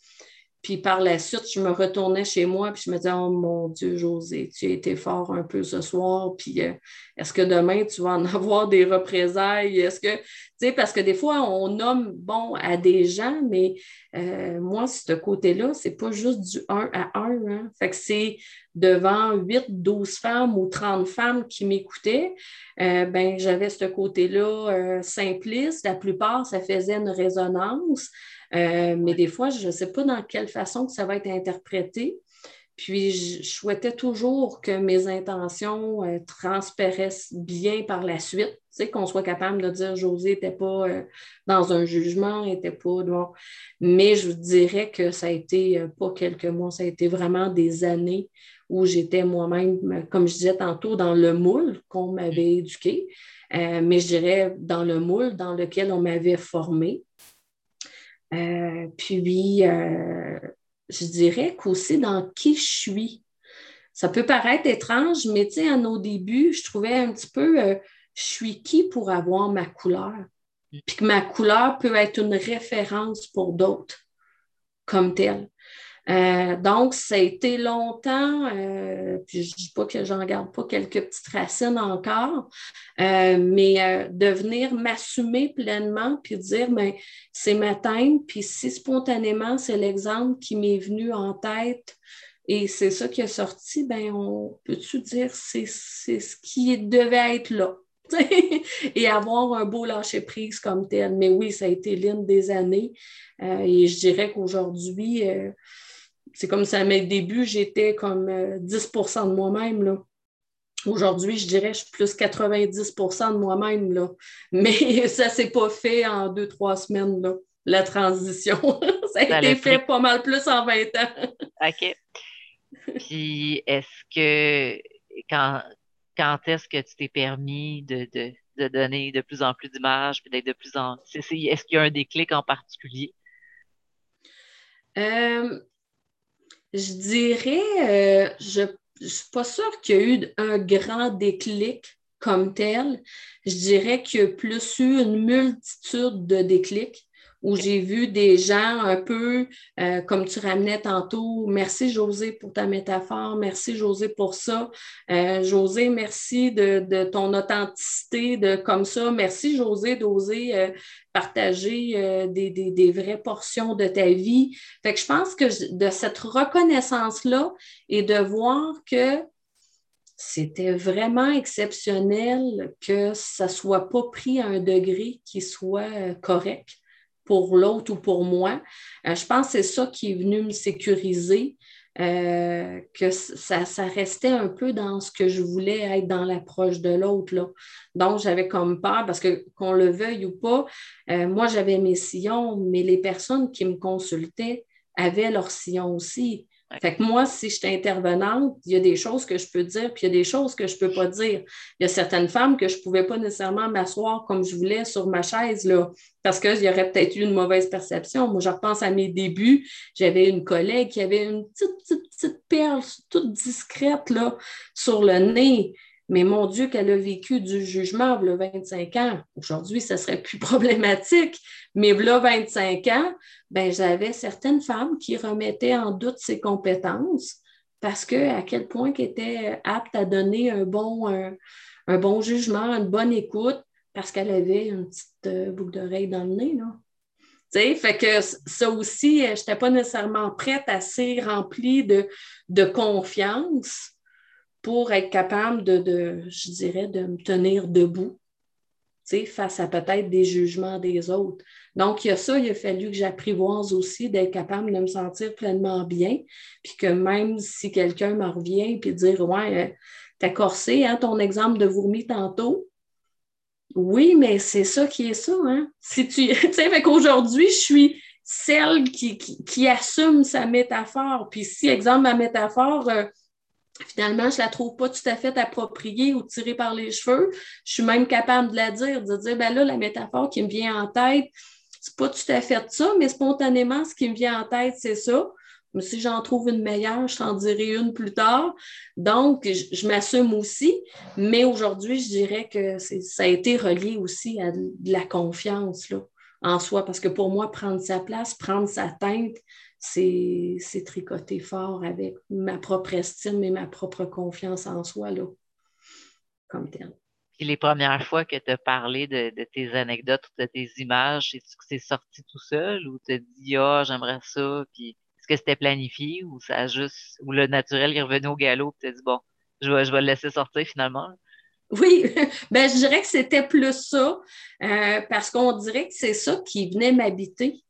puis par la suite, je me retournais chez moi, puis je me disais, oh mon Dieu, José, tu as été fort un peu ce soir, puis euh, est-ce que demain, tu vas en avoir des représailles? Est-ce que, tu sais, parce que des fois, on nomme, bon, à des gens, mais euh, moi, ce côté-là, c'est pas juste du 1 à 1. Hein? Fait que c'est devant 8, 12 femmes ou 30 femmes qui m'écoutaient, euh, ben, j'avais ce côté-là simpliste. La plupart, ça faisait une résonance. Euh, mais des fois, je ne sais pas dans quelle façon que ça va être interprété. Puis, je souhaitais toujours que mes intentions euh, transparaissent bien par la suite, tu sais, qu'on soit capable de dire José n'était pas euh, dans un jugement, n'était pas. Bon. Mais je vous dirais que ça a été pas quelques mois, ça a été vraiment des années où j'étais moi-même, comme je disais tantôt, dans le moule qu'on m'avait éduqué, mais je dirais dans le moule dans lequel on m'avait formé. Euh, puis, euh, je dirais qu'aussi dans qui je suis. Ça peut paraître étrange, mais tu sais, à nos débuts, je trouvais un petit peu, euh, je suis qui pour avoir ma couleur? Puis que ma couleur peut être une référence pour d'autres comme telle. Euh, donc, ça a été longtemps, euh, puis je ne dis pas que j'en garde pas quelques petites racines encore, euh, mais de venir m'assumer pleinement puis dire, mais ben, c'est ma tête, puis si spontanément c'est l'exemple qui m'est venu en tête et c'est ça qui est sorti, ben on peut-tu dire c'est ce qui devait être là? et avoir un beau lâcher-prise comme tel. Mais oui, ça a été l'une des années. et je dirais qu'aujourd'hui, c'est comme ça, à mes débuts, j'étais comme 10% euh, de moi-même. Aujourd'hui, je dirais que je suis plus 90% de moi-même. Là. Mais ça ne s'est pas fait en deux, trois semaines, là, la transition. ça a été fait pas mal plus en 20 ans. OK. Puis, est-ce que quand, quand est-ce que tu t'es permis de, donner de plus en plus d'images, puis d'être de plus en. Est-ce qu'il y a un déclic en particulier? Euh, je dirais, euh, je ne suis pas sûre qu'il y a eu un grand déclic comme tel. Je dirais qu'il y a plus eu une multitude de déclics où j'ai vu des gens un peu, euh, comme tu ramenais tantôt, merci José pour ta métaphore, merci José pour ça, euh, José, merci de, ton authenticité, de comme ça, merci José d'oser euh, partager des, des, vraies portions de ta vie. Fait que je pense que de cette reconnaissance-là et de voir que c'était vraiment exceptionnel que ça ne soit pas pris à un degré qui soit correct pour l'autre ou pour moi. Euh, je pense que c'est ça qui est venu me sécuriser, euh, que ça, ça, restait un peu dans ce que je voulais être dans l'approche de l'autre. Donc, j'avais comme peur, parce que qu'on le veuille ou pas, euh, moi, j'avais mes sillons, mais les personnes qui me consultaient avaient leurs sillons aussi. Fait que moi, si je suis intervenante, il y a des choses que je peux dire, puis il y a des choses que je ne peux pas dire. Il y a certaines femmes que je ne pouvais pas nécessairement m'asseoir comme je voulais sur ma chaise, là, parce qu'il y aurait peut-être eu une mauvaise perception. Moi, je repense à mes débuts. J'avais une collègue qui avait une petite, petite, petite perle toute discrète là, sur le nez. Mais mon Dieu, qu'elle a vécu du jugement le 25 ans. Aujourd'hui, ça serait plus problématique. Mais là, 25 ans, ben, j'avais certaines femmes qui remettaient en doute ses compétences parce que à quel point qu'elle était apte à donner un bon, un, bon jugement, une bonne écoute, parce qu'elle avait une petite euh, boucle d'oreille dans le nez. Là. fait que ça aussi, je n'étais pas nécessairement prête, assez remplie de, de confiance pour être capable de, je dirais, de me tenir debout face à peut-être des jugements des autres. Donc, il y a ça, il a fallu que j'apprivoise aussi d'être capable de me sentir pleinement bien, puis que même si quelqu'un me revient puis dire Ouais, euh, t'as corsé, hein, ton exemple de vomi tantôt. Oui, mais c'est ça qui est ça, hein? Si tu sais, qu'aujourd'hui, je suis celle qui, qui, assume sa métaphore. Puis si, exemple, ma métaphore, euh, finalement, je la trouve pas tout à fait appropriée ou tirée par les cheveux, je suis même capable de la dire, de dire, ben là, la métaphore qui me vient en tête, c'est pas tout à fait ça, mais spontanément, ce qui me vient en tête, c'est ça. Mais si j'en trouve une meilleure, je t'en dirai une plus tard. Donc, je, m'assume aussi, mais aujourd'hui, je dirais que ça a été relié aussi à de la confiance là, en soi, parce que pour moi, prendre sa place, prendre sa teinte, c'est tricoter fort avec ma propre estime et ma propre confiance en soi, là, comme tel. Puis les premières fois que tu as parlé de, tes anecdotes ou de tes images, est-ce que c'est sorti tout seul ou tu as dit Ah, j'aimerais ça, puis est-ce que c'était planifié ou ça a juste ou le naturel est revenu au galop et tu as dit bon, je vais, je vais le laisser sortir finalement? Oui, ben, je dirais que c'était plus ça, euh, parce qu'on dirait que c'est ça qui venait m'habiter.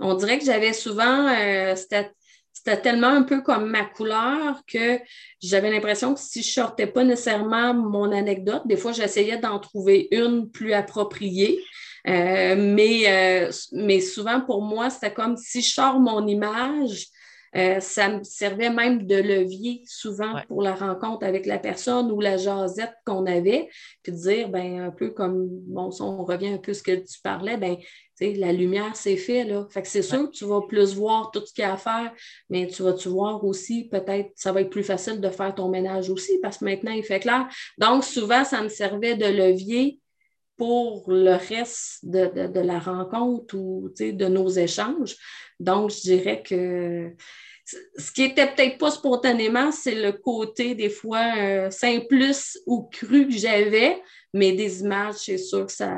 On dirait que j'avais souvent, euh, c'était tellement un peu comme ma couleur que j'avais l'impression que si je sortais pas nécessairement mon anecdote, des fois j'essayais d'en trouver une plus appropriée. Euh, mais, euh, mais souvent pour moi, c'était comme si je sors mon image, euh, ça me servait même de levier souvent pour la rencontre avec la personne ou la jasette qu'on avait, puis de dire, ben, un peu comme, bon, on revient un peu à ce que tu parlais, ben, la lumière, c'est fait, là. Fait que c'est sûr que tu vas plus voir tout ce qu'il y a à faire, mais tu vas-tu voir aussi, peut-être, ça va être plus facile de faire ton ménage aussi, parce que maintenant, il fait clair. Donc, souvent, ça me servait de levier pour le reste de, la rencontre ou de nos échanges. Donc, je dirais que ce qui était peut-être pas spontanément, c'est le côté des fois euh, simpliste ou cru que j'avais, mais des images, c'est sûr que ça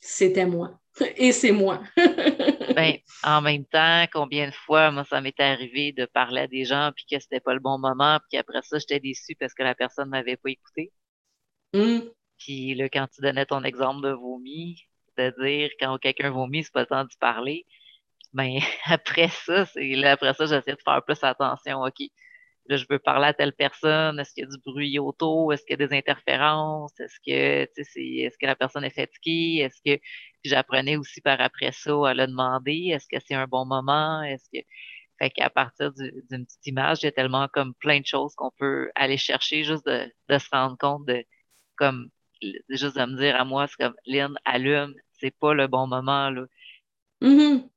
c'était moi. Et c'est moi. ben, en même temps, combien de fois, moi, ça m'est arrivé de parler à des gens puis que c'était pas le bon moment, puis après ça, j'étais déçue parce que la personne m'avait pas écouté? Hmm. Puis là, quand tu donnais ton exemple de vomi, c'est-à-dire quand quelqu'un vomit, c'est pas le temps d'y parler. Ben, après ça, c'est là, après ça, j'essaie de faire plus attention. OK, là, je veux parler à telle personne. Est-ce qu'il y a du bruit autour? Est-ce qu'il y a des interférences? Est-ce que, tu sais, est-ce que la personne est fatiguée? Est-ce que, j'apprenais aussi par après ça à le demander. Est-ce que c'est un bon moment? Est-ce que, fait qu'à partir d'une petite image, il y a tellement comme plein de choses qu'on peut aller chercher juste de, de se rendre compte de, comme, juste de me dire à moi, c'est comme, Lynn, allume, c'est pas le bon moment, là. Mm-hmm.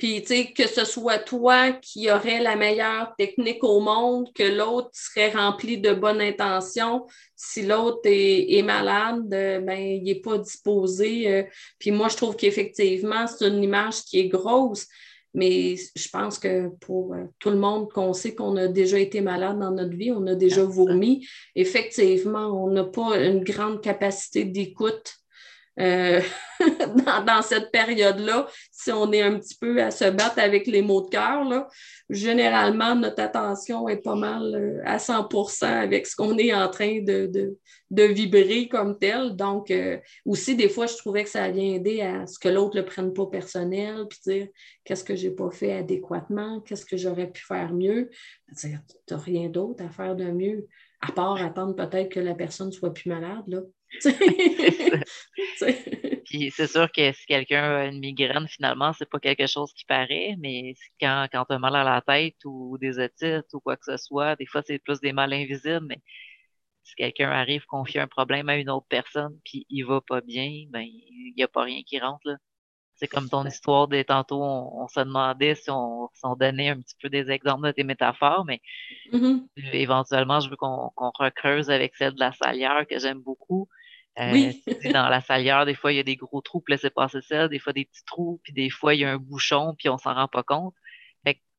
Puis, tu sais, que ce soit toi qui aurais la meilleure technique au monde, que l'autre serait rempli de bonnes intentions. Si l'autre est, malade, ben, il n'est pas disposé. Euh. puis moi, je trouve qu'effectivement, c'est une image qui est grosse. Mais je pense que pour euh, tout le monde qu'on sait qu'on a déjà été malade dans notre vie, on a déjà vomi, effectivement, on n'a pas une grande capacité d'écoute euh, dans, cette période-là, si on est un petit peu à se battre avec les mots de cœur, généralement, notre attention est pas mal euh, à 100% avec ce qu'on est en train de, de, vibrer comme tel. Donc, euh, aussi, des fois, je trouvais que ça allait aider à ce que l'autre ne le prenne pas personnel, puis dire qu'est-ce que j'ai pas fait adéquatement, qu'est-ce que j'aurais pu faire mieux? Tu n'as rien d'autre à faire de mieux, à part attendre peut-être que la personne soit plus malade. Là. Puis c'est sûr que si quelqu'un a une migraine, finalement, c'est pas quelque chose qui paraît, mais quand, quand tu as mal à la tête ou des otites ou quoi que ce soit, des fois, c'est plus des mal invisibles, mais si quelqu'un arrive, confie un problème à une autre personne, puis il va pas bien, ben, il n'y a pas rien qui rentre, là. C'est comme ton histoire des tantôt, on, se demandait si on, donnait un petit peu des exemples de tes métaphores, mais mm-hmm. éventuellement, je veux qu'on recreuse avec celle de la salière que j'aime beaucoup. Euh, oui. dans la salière, des fois, il y a des gros trous, puis laissez passer ça, des fois des petits trous, puis des fois, il y a un bouchon, puis on s'en rend pas compte.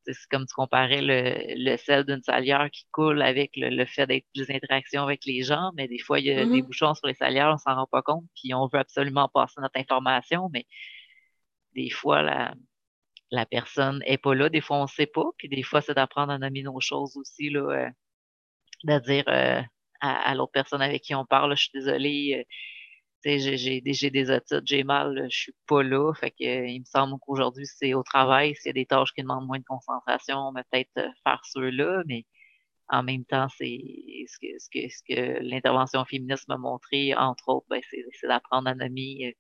c'est comme tu comparais le, le sel d'une salière qui coule avec le, fait d'être des interactions avec les gens, mais des fois, il y a des mm-hmm. bouchons sur les salières, on s'en rend pas compte, puis on veut absolument passer notre information, mais des fois, la, la personne n'est pas là, des fois, on ne sait pas, puis des fois, c'est d'apprendre à nommer nos choses aussi, là, euh, de dire euh, à, l'autre personne avec qui on parle, je suis désolée, euh, j'ai des otites, j'ai mal, je suis pas là. Fait que, il me semble qu'aujourd'hui, c'est au travail. S'il y a des tâches qui demandent moins de concentration, on va peut-être faire ceux-là, mais en même temps, c'est ce que, ce que, ce que l'intervention féministe m'a montré, entre autres, ben, c'est d'apprendre à nommer,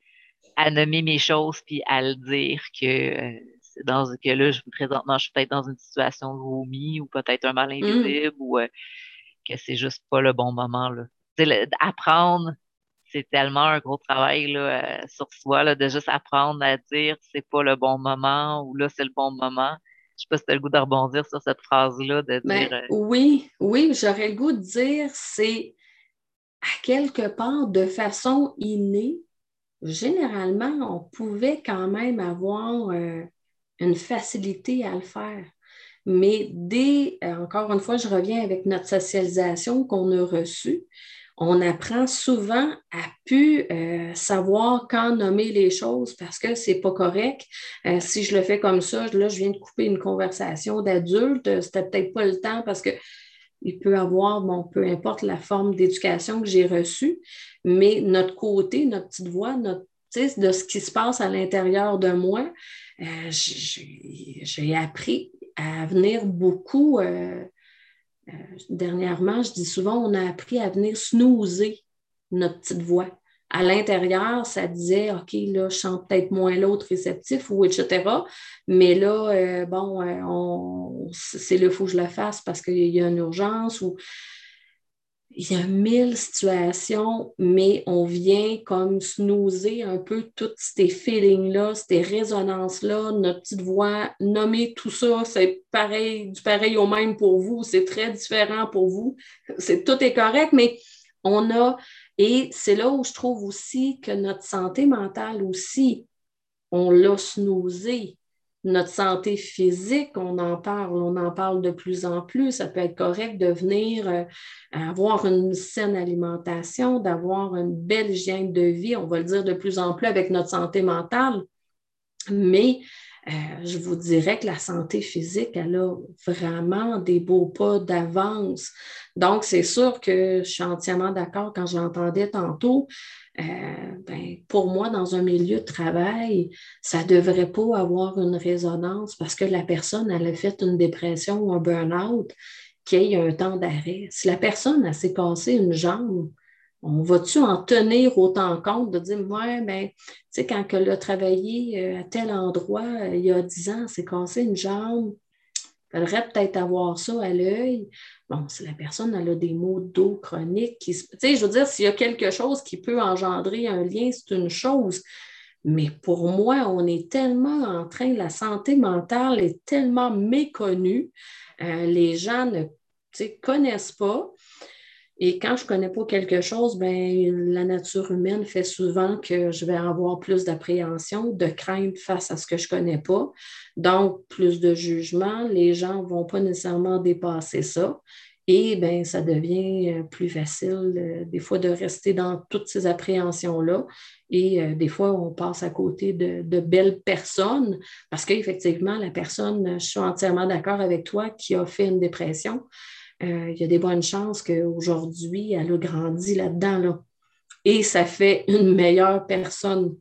à nommer mes choses puis à le dire que euh, c'est dans que là, je, présentement, je suis peut-être dans une situation de vomi ou peut-être un mal mmh. invisible ou euh, que c'est juste pas le bon moment. Là. apprendre, c'est tellement un gros travail là, euh, sur soi, là, de juste apprendre à dire c'est pas le bon moment ou là, c'est le bon moment. Je sais pas si tu as le goût de rebondir sur cette phrase-là, de ben, dire. Oui, oui, j'aurais le goût de dire c'est à quelque part de façon innée. Généralement, on pouvait quand même avoir une facilité à le faire. Mais dès, euh, encore une fois, je reviens avec notre socialisation qu'on a reçue, on apprend souvent à pu euh, savoir quand nommer les choses parce que c'est pas correct. Euh, si je le fais comme ça, là, je viens de couper une conversation d'adulte, c'était peut-être pas le temps parce que il peut avoir, bon, peu importe la forme d'éducation que j'ai reçue, mais notre côté, notre petite voix, notre, de ce qui se passe à l'intérieur de moi, j'ai appris à venir beaucoup. Euh, euh, dernièrement, je dis souvent, on a appris à venir snoozer notre petite voix. À l'intérieur, ça disait, OK, là, je chante peut-être moins l'autre réceptif ou etc. Mais là, euh, bon, c'est le faut que je le fasse parce qu'il y a une urgence ou il y a mille situations, mais on vient comme snoozer un peu tous ces feelings-là, ces résonances-là, notre petite voix, nommer tout ça, c'est pareil, du pareil au même pour vous, c'est très différent pour vous, c'est tout est correct, mais on a, et c'est là où je trouve aussi que notre santé mentale aussi, on l'a snoozé notre santé physique, on en parle, on en parle de plus en plus. Ça peut être correct de venir euh, avoir une saine alimentation, d'avoir une belle hygiène de vie, on va le dire de plus en plus avec notre santé mentale. Mais euh, je vous dirais que la santé physique, elle a vraiment des beaux pas d'avance. Donc, c'est sûr que je suis entièrement d'accord quand j'entendais tantôt. Euh, ben, pour moi, dans un milieu de travail, ça ne devrait pas avoir une résonance parce que la personne, elle a fait une dépression ou un burn-out, qu'il y ait un temps d'arrêt. Si la personne, a s'est cassée une jambe, on va-tu en tenir autant compte de dire, ouais, ben, tu sais, quand elle a travaillé euh, à tel endroit euh, il y a dix ans, s'est cassé une jambe, elle faudrait peut-être avoir ça à l'œil. Bon, si la personne elle a des maux chroniques, qui, tu sais, je veux dire, s'il y a quelque chose qui peut engendrer un lien, c'est une chose. Mais pour moi, on est tellement en train, la santé mentale est tellement méconnue, euh, les gens ne connaissent pas. Et quand je ne connais pas quelque chose, ben, la nature humaine fait souvent que je vais avoir plus d'appréhension, de crainte face à ce que je ne connais pas. Donc, plus de jugement. Les gens ne vont pas nécessairement dépasser ça. Et ben, ça devient euh, plus facile, euh, des fois, de rester dans toutes ces appréhensions-là. Et euh, des fois, on passe à côté de, belles personnes parce qu'effectivement, la personne, je suis entièrement d'accord avec toi, qui a fait une dépression, il y a des bonnes chances qu'aujourd'hui, elle a grandi là-dedans. Là. Et ça fait une meilleure personne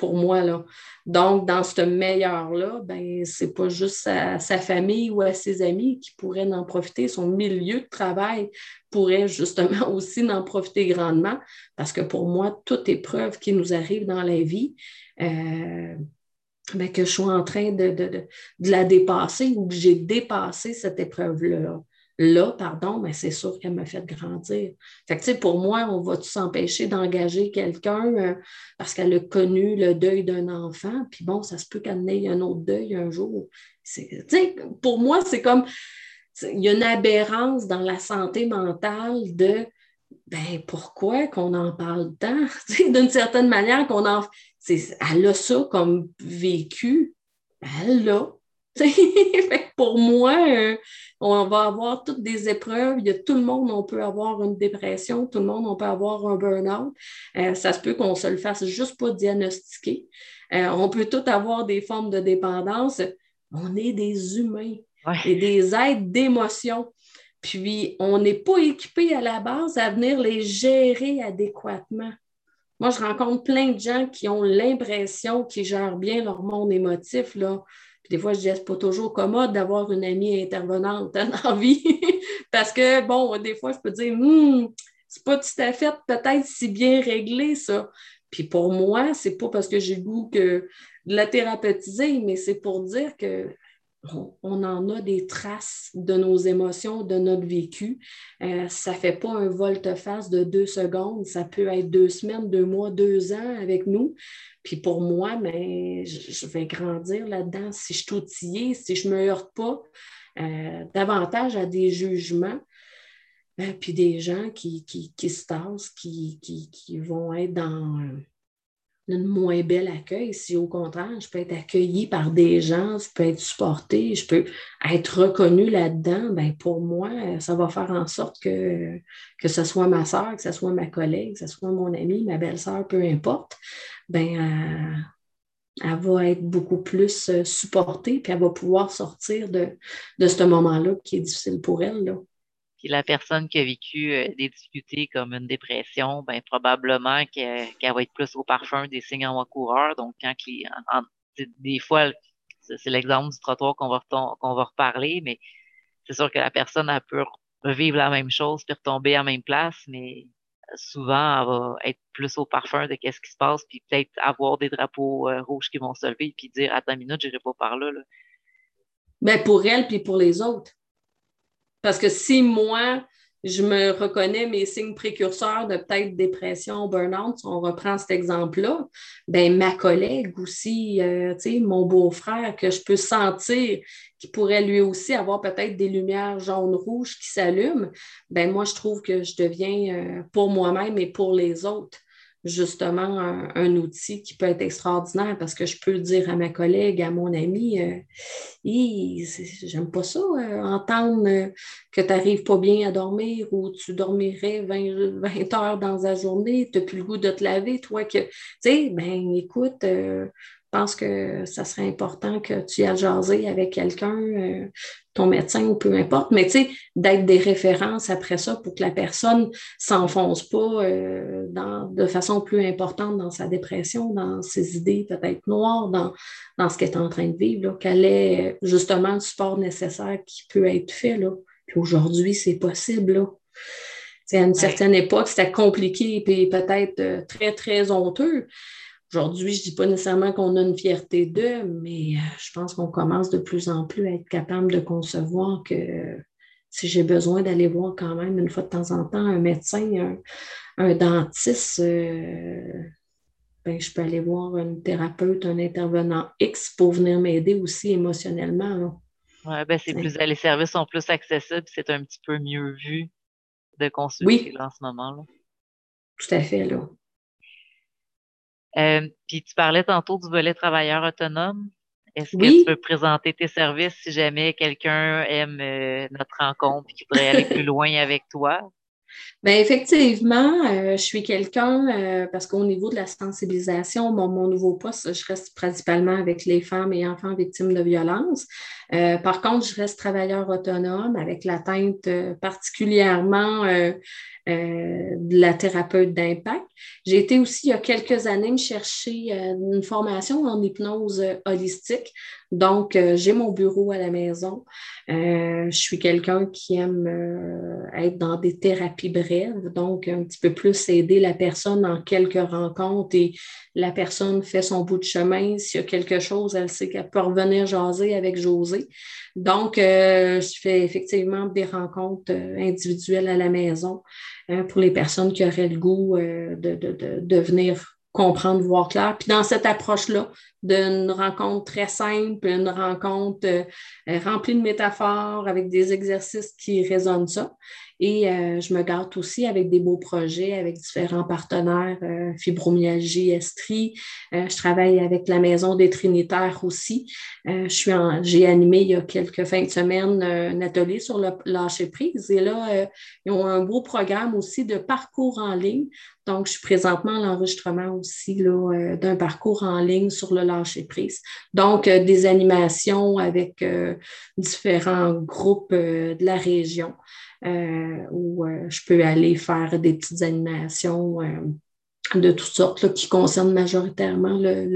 pour moi. Donc, dans ce meilleur-là, ben, ce n'est pas juste à sa famille ou à ses amis qui pourraient en profiter. Son milieu de travail pourrait justement aussi en profiter grandement parce que pour moi, toute épreuve qui nous arrive dans la vie, euh, ben, que je sois en train de, de, la dépasser ou que j'ai dépassé cette épreuve-là là, pardon, mais c'est sûr qu'elle m'a fait grandir. Fait que, pour moi, on va s'empêcher d'engager quelqu'un euh, parce qu'elle a connu le deuil d'un enfant, puis bon, ça se peut qu'elle ait un autre deuil un jour. Pour moi, c'est comme, il y a une aberrance dans la santé mentale de, ben, pourquoi qu'on en parle tant? D'une certaine manière, qu'on en... Elle a ça comme vécu, elle l'a. pour moi, euh, on va avoir toutes des épreuves. Il y a tout le monde, on peut avoir une dépression, tout le monde, on peut avoir un burn-out. Euh, ça se peut qu'on se le fasse juste pas diagnostiquer. on peut tous avoir des formes de dépendance. On est des humains et des aides d'émotion. Puis, on n'est pas équipé à la base à venir les gérer adéquatement. Moi, je rencontre plein de gens qui ont l'impression qu'ils gèrent bien leur monde émotif. Là. Des fois, je dis, c'est pas toujours commode d'avoir une amie intervenante la vie. Parce que, bon, des fois, je peux dire, hmm, c'est pas tout à fait peut-être si bien réglé, ça. Puis pour moi, c'est pas parce que j'ai le goût que de la thérapeutiser, mais c'est pour dire que on, en a des traces de nos émotions, de notre vécu. Euh, ça ne fait pas un volte-face de deux secondes, ça peut être deux semaines, deux mois, deux ans avec nous. Puis pour moi, ben, je, vais grandir là-dedans si je outillée, si je ne me heurte pas euh, davantage à des jugements. Euh, puis des gens qui, qui, qui se tassent, qui, vont être dans un moins bel accueil. Si au contraire, je peux être accueillie par des gens, je peux être supportée, je peux être reconnue là-dedans, ben pour moi, ça va faire en sorte que, que ce soit ma soeur, que ce soit ma collègue, que ce soit mon amie, ma belle-sœur, peu importe, ben elle, va être beaucoup plus euh, supportée, puis elle va pouvoir sortir de, de ce moment-là qui est difficile pour elle. Là. Puis la personne qui a vécu euh, des difficultés comme une dépression, ben probablement qu'elle va être plus au parfum des signes en coureur. Donc, quand des fois, c'est l'exemple du trottoir qu'on va, qu'on va reparler, mais c'est sûr que la personne a peut vivre la même chose puis retomber à la même place, mais souvent, elle va être plus au parfum de qu'est-ce qui se passe, puis peut-être avoir des drapeaux euh, rouges qui vont se lever, puis dire Attends une minute, je n'irai pas par là. là. Ben pour elle, puis pour les autres. Parce que si moi, je me reconnais mes signes précurseurs de peut-être dépression, burn-out, on reprend cet exemple-là, ben ma collègue aussi, euh, mon beau-frère, que je peux sentir qui pourrait lui aussi avoir peut-être des lumières jaunes-rouges qui s'allument, ben moi, je trouve que je deviens euh, pour moi-même et pour les autres justement un, outil qui peut être extraordinaire parce que je peux dire à ma collègue, à mon ami, euh, j'aime pas ça, euh, entendre euh, que tu n'arrives pas bien à dormir ou tu dormirais 20, 20 heures dans la journée, tu n'as plus le goût de te laver, toi que, tu sais, ben écoute, je pense que ça serait important que tu ailles jaser avec quelqu'un, euh, ton médecin ou peu importe, mais tu sais, d'être des références après ça pour que la personne s'enfonce pas euh, de façon plus importante dans sa dépression, dans ses idées peut-être noires, dans, dans ce qu'elle est en train de vivre, qu'elle ait justement le support nécessaire qui peut être fait. Là. Puis aujourd'hui, c'est possible. Là. à une certaine époque, c'était compliqué et peut-être euh, très, très honteux. Aujourd'hui, je ne dis pas nécessairement qu'on a une fierté d'eux, mais euh, je pense qu'on commence de plus en plus à être capable de concevoir que si j'ai besoin d'aller voir quand même une fois de temps en temps un médecin, un, dentiste, euh, ben, je peux aller voir un thérapeute, un intervenant X pour venir m'aider aussi émotionnellement. Oui, ben c'est plus, les services sont plus accessibles, c'est un petit peu mieux vu de consulter en ce moment. Là. Tout à fait, là. Euh, puis tu parlais tantôt du volet travailleur autonome. Est-ce que tu peux présenter tes services si jamais quelqu'un aime euh, notre rencontre et qu'il voudrait aller plus loin avec toi? Bien, effectivement, euh, je suis quelqu'un, parce qu'au niveau de la sensibilisation, mon, mon, nouveau poste, je reste principalement avec les femmes et enfants victimes de violences. par contre, je reste travailleur autonome avec l'atteinte particulièrement euh, de la thérapeute d'impact. J'ai été aussi, il y a quelques années, me chercher euh, une formation en hypnose euh, holistique. Donc, j'ai mon bureau à la maison. je suis quelqu'un qui aime être dans des thérapies brèves, donc un petit peu plus aider la personne en quelques rencontres et la personne fait son bout de chemin. S'il y a quelque chose, elle sait qu'elle peut revenir jaser avec José. Donc, je fais effectivement des rencontres individuelles à la maison. Hein, pour les personnes qui auraient le goût euh, de, venir comprendre, voir clair. Puis dans cette approche-là, d'une rencontre très simple, une rencontre euh, remplie de métaphores avec des exercices qui résonnent ça. Et euh, je me gâte aussi avec des beaux projets avec différents partenaires, euh, fibromyalgie, Estrie. Euh, je travaille avec la Maison des Trinitaires aussi. je suis j'ai animé il y a quelques fins de semaine un atelier sur le lâcher prise. Et là, ils ont un beau programme aussi de parcours en ligne. Donc, je suis présentement à l'enregistrement aussi d'un parcours en ligne sur le lâcher prise. Donc, des animations avec différents groupes de la région. Euh, où euh, je peux aller faire des petites animations euh, de toutes sortes qui concernent majoritairement le,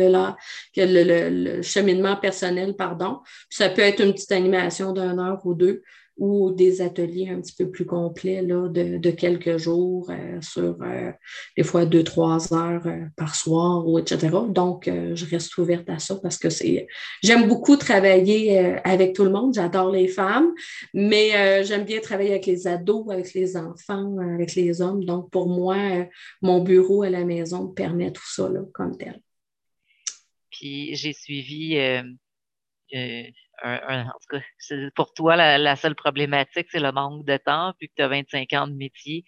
le, cheminement personnel, pardon. ça peut être une petite animation d'une heure ou deux ou des ateliers un petit peu plus complets là, de, quelques jours euh, sur euh, des fois deux, trois heures euh, par soir, ou etc. Donc, je reste ouverte à ça parce que c'est. J'aime beaucoup travailler avec tout le monde. J'adore les femmes, mais j'aime bien travailler avec les ados, avec les enfants, avec les hommes. Donc, pour moi, mon bureau à la maison me permet tout ça là, comme tel. Puis j'ai suivi en tout cas, pour toi, la, seule problématique, c'est le manque de temps, puis que tu as 25 ans de métier.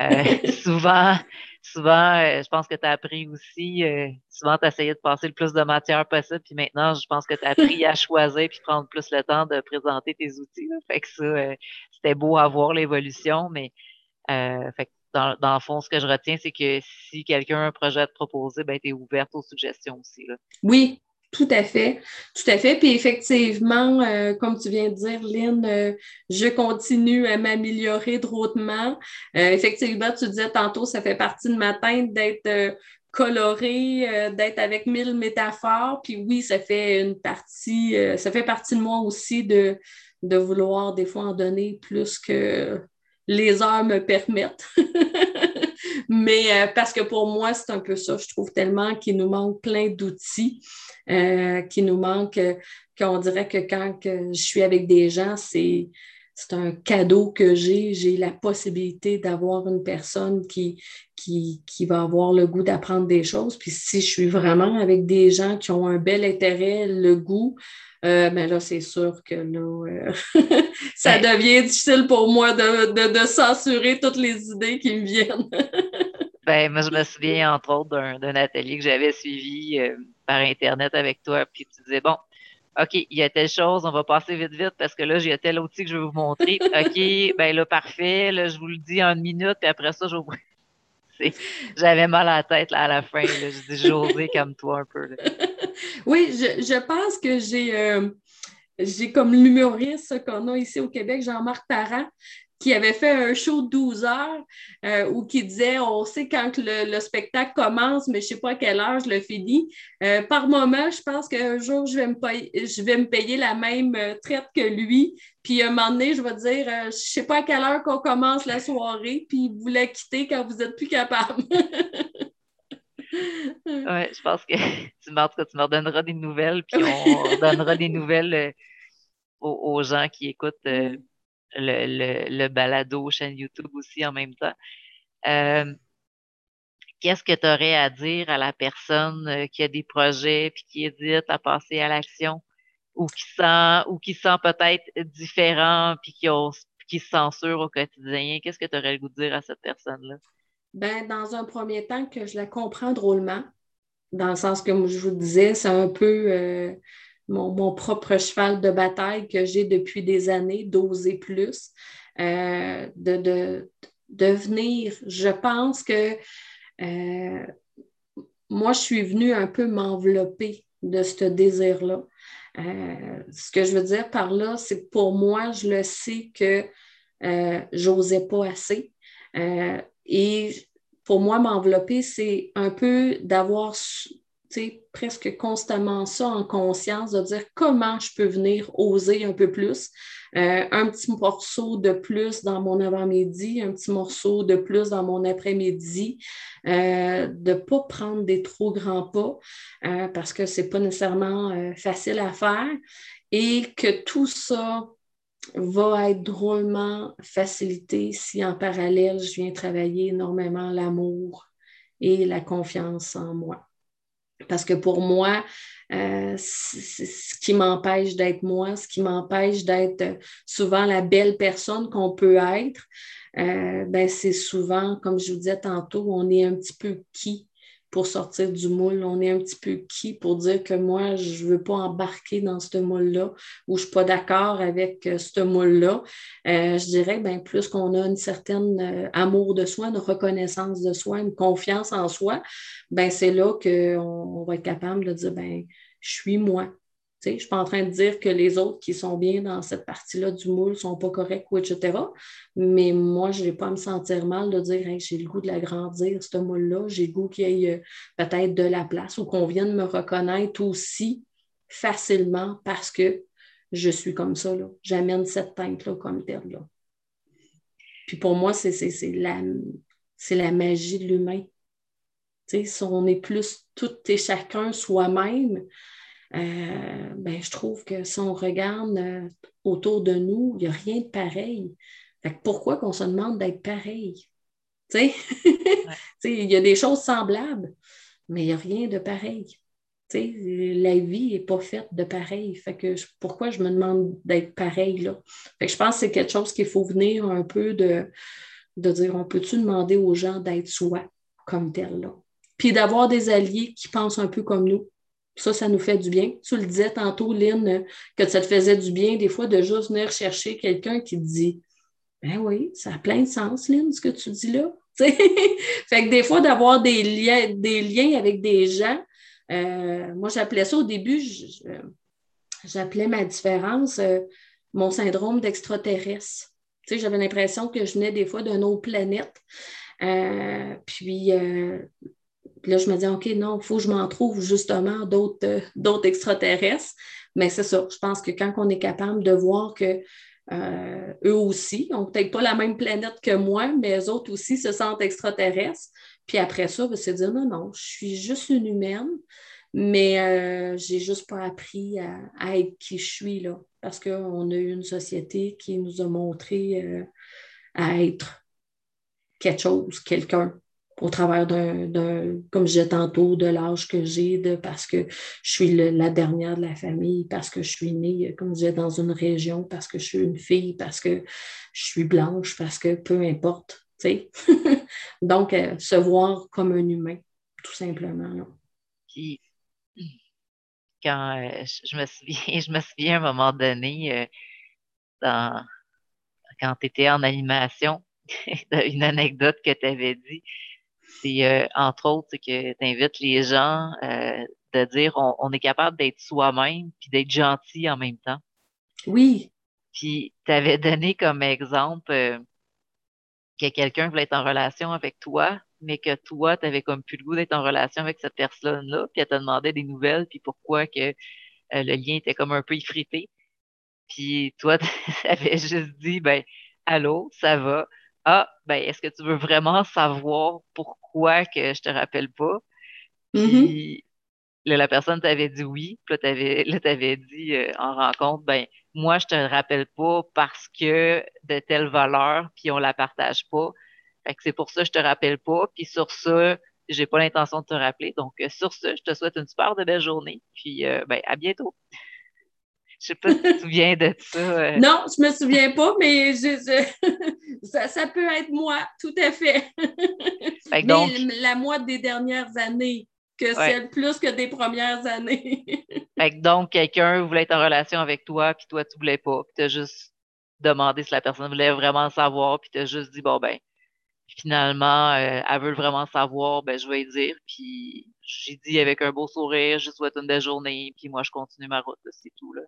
Euh, souvent, souvent, euh, je pense que tu as appris aussi, euh, souvent tu essayé de passer le plus de matière possible, puis maintenant, je pense que tu as appris à choisir puis prendre plus le temps de présenter tes outils. Fait que ça, c'était beau à voir l'évolution, mais fait dans, dans le fond, ce que je retiens, c'est que si quelqu'un a un projet à te proposer, ben, tu es ouverte aux suggestions aussi. Là. Oui, tout à fait, tout à fait. Puis effectivement, euh, comme tu viens de dire, Lynn, euh, je continue à m'améliorer drôlement. Euh, effectivement, tu disais tantôt, ça fait partie de ma tête d'être coloré, d'être avec mille métaphores. Puis oui, ça fait une partie, ça fait partie de moi aussi de, de vouloir des fois en donner plus que les heures me permettent. Mais parce que pour moi, c'est un peu ça. Je trouve tellement qu'il nous manque plein d'outils. Euh, qui nous manque, euh, qu'on dirait que quand je suis avec des gens, c'est c'est un cadeau que j'ai. J'ai la possibilité d'avoir une personne qui, qui, qui, va avoir le goût d'apprendre des choses. Puis si je suis vraiment avec des gens qui ont un bel intérêt, le goût, euh, ben là, c'est sûr que là, ça ben devient difficile pour moi de, de, de, censurer toutes les idées qui me viennent. ben, moi, je me souviens, entre autres, d'un atelier que j'avais suivi par Internet avec toi, puis tu disais, bon, OK, il y a telle chose, on va passer vite, vite, parce que là, j'ai tel outil que je vais vous montrer. OK, ben là, parfait, là, je vous le dis en une minute, puis après ça, j'ouvre. J'avais mal à la tête là, à la fin. Là. Je dis José comme toi un peu. oui, je, je, pense que j'ai euh, j'ai comme l'humoriste qu'on a ici au Québec, Jean-Marc Parent, qui avait fait un show de 12 heures euh, où qui disait on sait quand le, spectacle commence, mais je ne sais pas à quelle heure je le finis. Euh, par moment, je pense qu'un jour, je vais, me payer, je vais me payer la même euh, traite que lui. Puis un moment donné, je vais dire je ne sais pas à quelle heure qu'on commence la soirée, puis vous la quittez quand vous n'êtes plus capable. oui, je pense que tu, me redonneras des nouvelles, puis on donnera des nouvelles aux, gens qui écoutent le, le, balado chaîne YouTube aussi en même temps. Euh, qu'est-ce que tu aurais à dire à la personne euh, qui a des projets puis qui hésite à passer à l'action ou qui sent ou qui sent peut-être différent puis qui, qui se censure au quotidien? Qu'est-ce que tu aurais le goût de dire à cette personne-là? Ben, dans un premier temps, que je la comprends drôlement, dans le sens que je vous disais, c'est un peu euh, mon, propre cheval de bataille que j'ai depuis des années, d'oser plus, euh, de, devenir. Je pense que euh, moi, je suis venue un peu m'envelopper de ce désir-là. Euh, ce que je veux dire par là, c'est que pour moi, je le sais que j'osais pas assez. et pour moi, m'envelopper, c'est un peu d'avoir presque constamment ça en conscience, de dire comment je peux venir oser un peu plus. Euh, un petit morceau de plus dans mon avant-midi, un petit morceau de plus dans mon après-midi, euh, de ne pas prendre des trop grands pas euh, parce que ce n'est pas nécessairement facile à faire et que tout ça va être drôlement facilité si en parallèle, je viens travailler énormément l'amour et la confiance en moi. Parce que pour moi, euh, ce qui m'empêche d'être moi, ce qui m'empêche d'être souvent la belle personne qu'on peut être. Euh, ben, c'est souvent, comme je vous disais tantôt, on est un petit peu qui pour sortir du moule. On est un petit peu qui pour dire que moi, je ne veux pas embarquer dans ce moule-là ou je ne suis pas d'accord avec euh, ce moule-là. Euh, je dirais, ben, plus qu'on a une certaine euh, amour de soi, une reconnaissance de soi, une confiance en soi, ben, c'est là qu'on on va être capable de dire, ben, je suis moi. Je ne suis pas en train de dire que les autres qui sont bien dans cette partie-là du moule ne sont pas corrects ou etc. Mais moi, je n'ai pas à me sentir mal de dire j'ai le goût de l'agrandir, ce moule-là, j'ai le goût qu'il y ait euh, peut-être de la place ou qu'on vienne me reconnaître aussi facilement parce que je suis comme ça. J'amène cette teinte-là comme telle. Là. Puis pour moi, c'est la, la magie de l'humain. Si on est plus tout et chacun soi-même, ben, je trouve que si on regarde euh, autour de nous, il n'y a rien de pareil. pourquoi qu'on se demande d'être pareil? il y a des choses semblables, mais il n'y a rien de pareil. la vie n'est pas faite de pareil. Fait que pourquoi je me demande d'être pareil là? je pense que c'est quelque chose qu'il faut venir un peu de, de dire on peut-tu demander aux gens d'être soi comme tel là? Puis d'avoir des alliés qui pensent un peu comme nous. Ça, ça nous fait du bien. Tu le disais tantôt, Lynn, que ça te faisait du bien des fois de juste venir chercher quelqu'un qui te dit Ben oui, ça a plein de sens, Lynn, ce que tu dis là. fait que des fois, d'avoir des liens, des liens avec des gens, euh, moi, j'appelais ça au début, j'appelais ma différence euh, mon syndrome d'extraterrestre. J'avais l'impression que je venais des fois d'une autre planète. Euh, puis puis là, je me dis, OK, non, il faut que je m'en trouve justement d'autres, euh, d'autres extraterrestres. Mais c'est ça, je pense que quand on est capable de voir que euh, eux aussi n'ont peut-être pas la même planète que moi, mais eux autres aussi se sentent extraterrestres. Puis après ça, ben, c'est dire non, non, je suis juste une humaine, mais euh, j'ai juste pas appris à, être qui je suis là. Parce qu'on a eu une société qui nous a montré euh, à être quelque chose, quelqu'un au travers d'un, comme je disais tantôt, de l'âge que j'ai, de parce que je suis la dernière de la famille, parce que je suis née, comme je disais, dans une région, parce que je suis une fille, parce que je suis blanche, parce que peu importe, tu sais. Donc, euh, se voir comme un humain, tout simplement. Puis, quand euh, je me souviens, je me souviens à un moment donné, euh, quand tu étais en animation, une anecdote que tu avais dit, c'est euh, entre autres que tu invites les gens euh, de dire on, est capable d'être soi-même puis d'être gentil en même temps. Oui. Puis tu avais donné comme exemple euh, que quelqu'un voulait être en relation avec toi, mais que toi, tu avais comme plus le goût d'être en relation avec cette personne-là, puis elle te demandait des nouvelles, puis pourquoi que le lien était comme un peu effrité. Puis toi, tu avais juste dit, ben, allô, ça va? Ah, ben, est-ce que tu veux vraiment savoir pourquoi que je te rappelle pas? Mm-hmm. Puis là, la personne t'avait dit oui, puis là, t'avais, dit euh, en rencontre, ben, moi, je te rappelle pas parce que de telle valeur, puis on la partage pas. Fait que c'est pour ça que je te rappelle pas. Puis sur ça, j'ai pas l'intention de te rappeler. Donc, euh, sur ce, je te souhaite une super de belle journée. Puis, euh, ben, à bientôt. Je sais pas si tu te souviens de ça. Euh. Non, je me souviens pas, mais ça, peut être moi, tout à fait. mais la moi des dernières années, que celle plus que des premières années. donc, quelqu'un voulait être en relation avec toi, puis toi, tu voulais pas, puis tu as juste demandé si la personne voulait vraiment savoir, puis tu as juste dit, bon, ben, finalement, euh, elle veut vraiment savoir, ben, je vais y dire, puis j'ai dit avec un beau sourire, je souhaite une belle journée, puis moi, je continue ma route, c'est tout, là.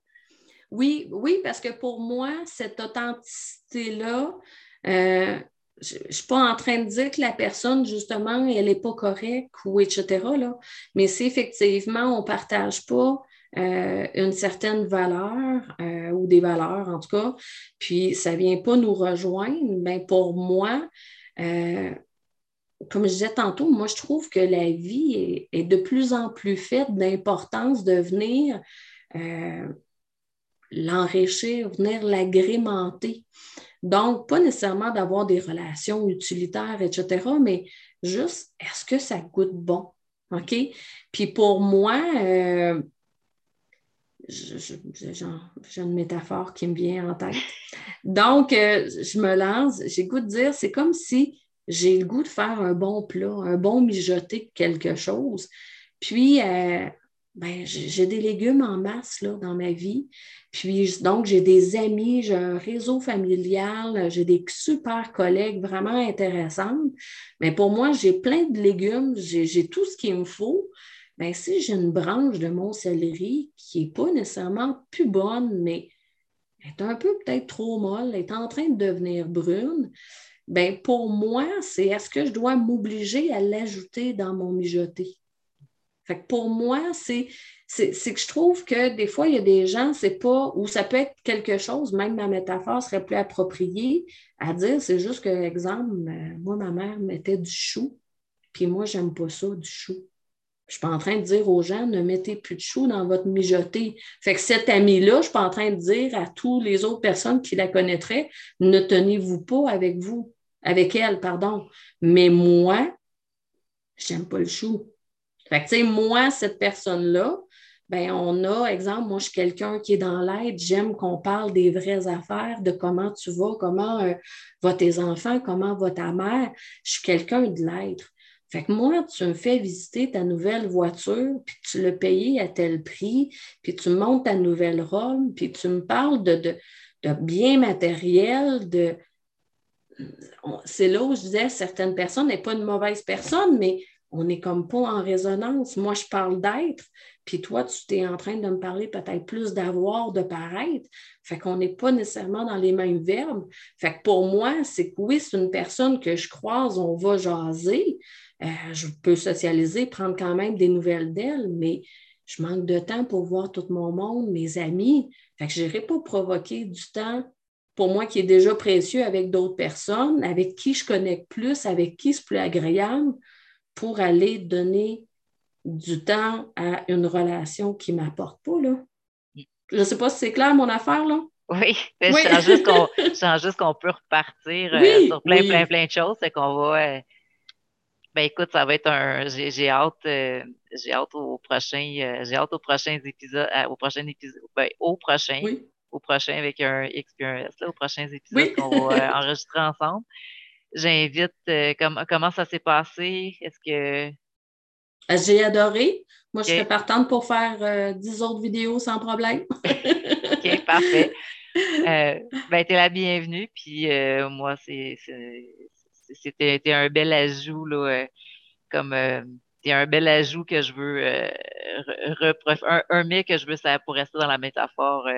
Oui, oui, parce que pour moi, cette authenticité-là, euh, je ne suis pas en train de dire que la personne, justement, elle n'est pas correcte ou etc. Là, mais si effectivement on ne partage pas euh, une certaine valeur euh, ou des valeurs en tout cas, puis ça ne vient pas nous rejoindre, bien pour moi, comme je disais tantôt, moi je trouve que la vie est de plus en plus faite d'importance de venir l'enrichir, venir l'agrémenter. Donc, pas nécessairement d'avoir des relations utilitaires, etc., mais juste, est-ce que ça goûte bon? OK? Puis pour moi, euh, j'ai une métaphore qui me vient en tête. Donc, euh, je me lance, j'ai goût de dire, c'est comme si j'ai le goût de faire un bon plat, un bon mijoté quelque chose. Puis, euh, j'ai des légumes en masse là, dans ma vie. Puis, donc, j'ai des amis, j'ai un réseau familial, j'ai des super collègues vraiment intéressants. Mais pour moi, j'ai plein de légumes, j'ai tout ce qu'il me faut. Bien, si j'ai une branche de mon céleri qui n'est pas nécessairement plus bonne, mais est un peu peut-être trop molle, est en train de devenir brune, bien, pour moi, c'est est-ce que je dois m'obliger à l'ajouter dans mon mijoté? Fait que pour moi, c'est, c'est, que je trouve que des fois, il y a des gens, c'est pas, ou ça peut être quelque chose, même ma métaphore serait plus appropriée à dire, c'est juste que, exemple, euh, moi, ma mère mettait du chou, puis moi, j'aime pas ça, du chou. Je suis pas en train de dire aux gens, ne mettez plus de chou dans votre mijoté. Fait que cette amie-là, je suis pas en train de dire à toutes les autres personnes qui la connaîtraient, ne tenez-vous pas avec vous, avec elle, pardon. Mais moi, j'aime pas le chou. Fait que, tu sais, moi, cette personne-là, ben on a, exemple, moi, je suis quelqu'un qui est dans l'aide, j'aime qu'on parle des vraies affaires, de comment tu vas, comment euh, vont tes enfants, comment va ta mère. Je suis quelqu'un de l'aide. Fait que moi, tu me fais visiter ta nouvelle voiture, puis tu l'as payée à tel prix, puis tu montes ta nouvelle robe, puis tu me parles de, de, de biens matériels, de... C'est là où je disais, certaines personnes n'est pas une mauvaise personne, mais on n'est comme pas en résonance. Moi, je parle d'être, puis toi, tu t'es en train de me parler peut-être plus d'avoir, de paraître. Fait qu'on n'est pas nécessairement dans les mêmes verbes. Fait que pour moi, c'est que oui, c'est une personne que je croise, on va jaser. Euh, je peux socialiser, prendre quand même des nouvelles d'elle, mais je manque de temps pour voir tout mon monde, mes amis. Fait que je n'irai pas provoquer du temps pour moi qui est déjà précieux avec d'autres personnes, avec qui je connecte plus, avec qui c'est plus agréable pour aller donner du temps à une relation qui ne m'apporte pas. Là. Je ne sais pas si c'est clair mon affaire, là. Oui, je sens juste qu'on peut repartir euh, sur plein, plein, plein de choses. C'est qu'on va. Euh, ben écoute, ça va être un. J'ai hâte, euh, j'ai hâte au prochain, j'ai hâte aux prochains épisodes, au prochain épisode, ben, au prochain, au prochain avec un X et un S, là, aux prochains épisodes qu'on va enregistrer ensemble j'invite euh, comment ça s'est passé? Est-ce que. Euh, j'ai adoré. Moi, je serais partante pour faire euh, dix autres vidéos sans problème. OK, parfait. ben, tu es la bienvenue. Puis moi, c'était un bel ajout, là, comme c'est un bel ajout que je veux un, un, mets que je veux, ça pour rester dans la métaphore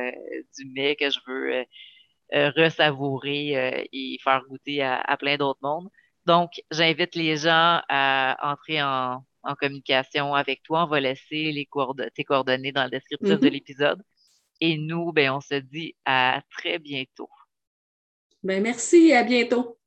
du mets que je veux euh, ressavourer euh, et faire goûter à, plein d'autres mondes. Donc, j'invite les gens à entrer en, communication avec toi. On va laisser les tes coordonnées dans le descriptif de mm-hmm. l'épisode. Et nous, ben, on se dit à très bientôt. Ben, merci et à bientôt.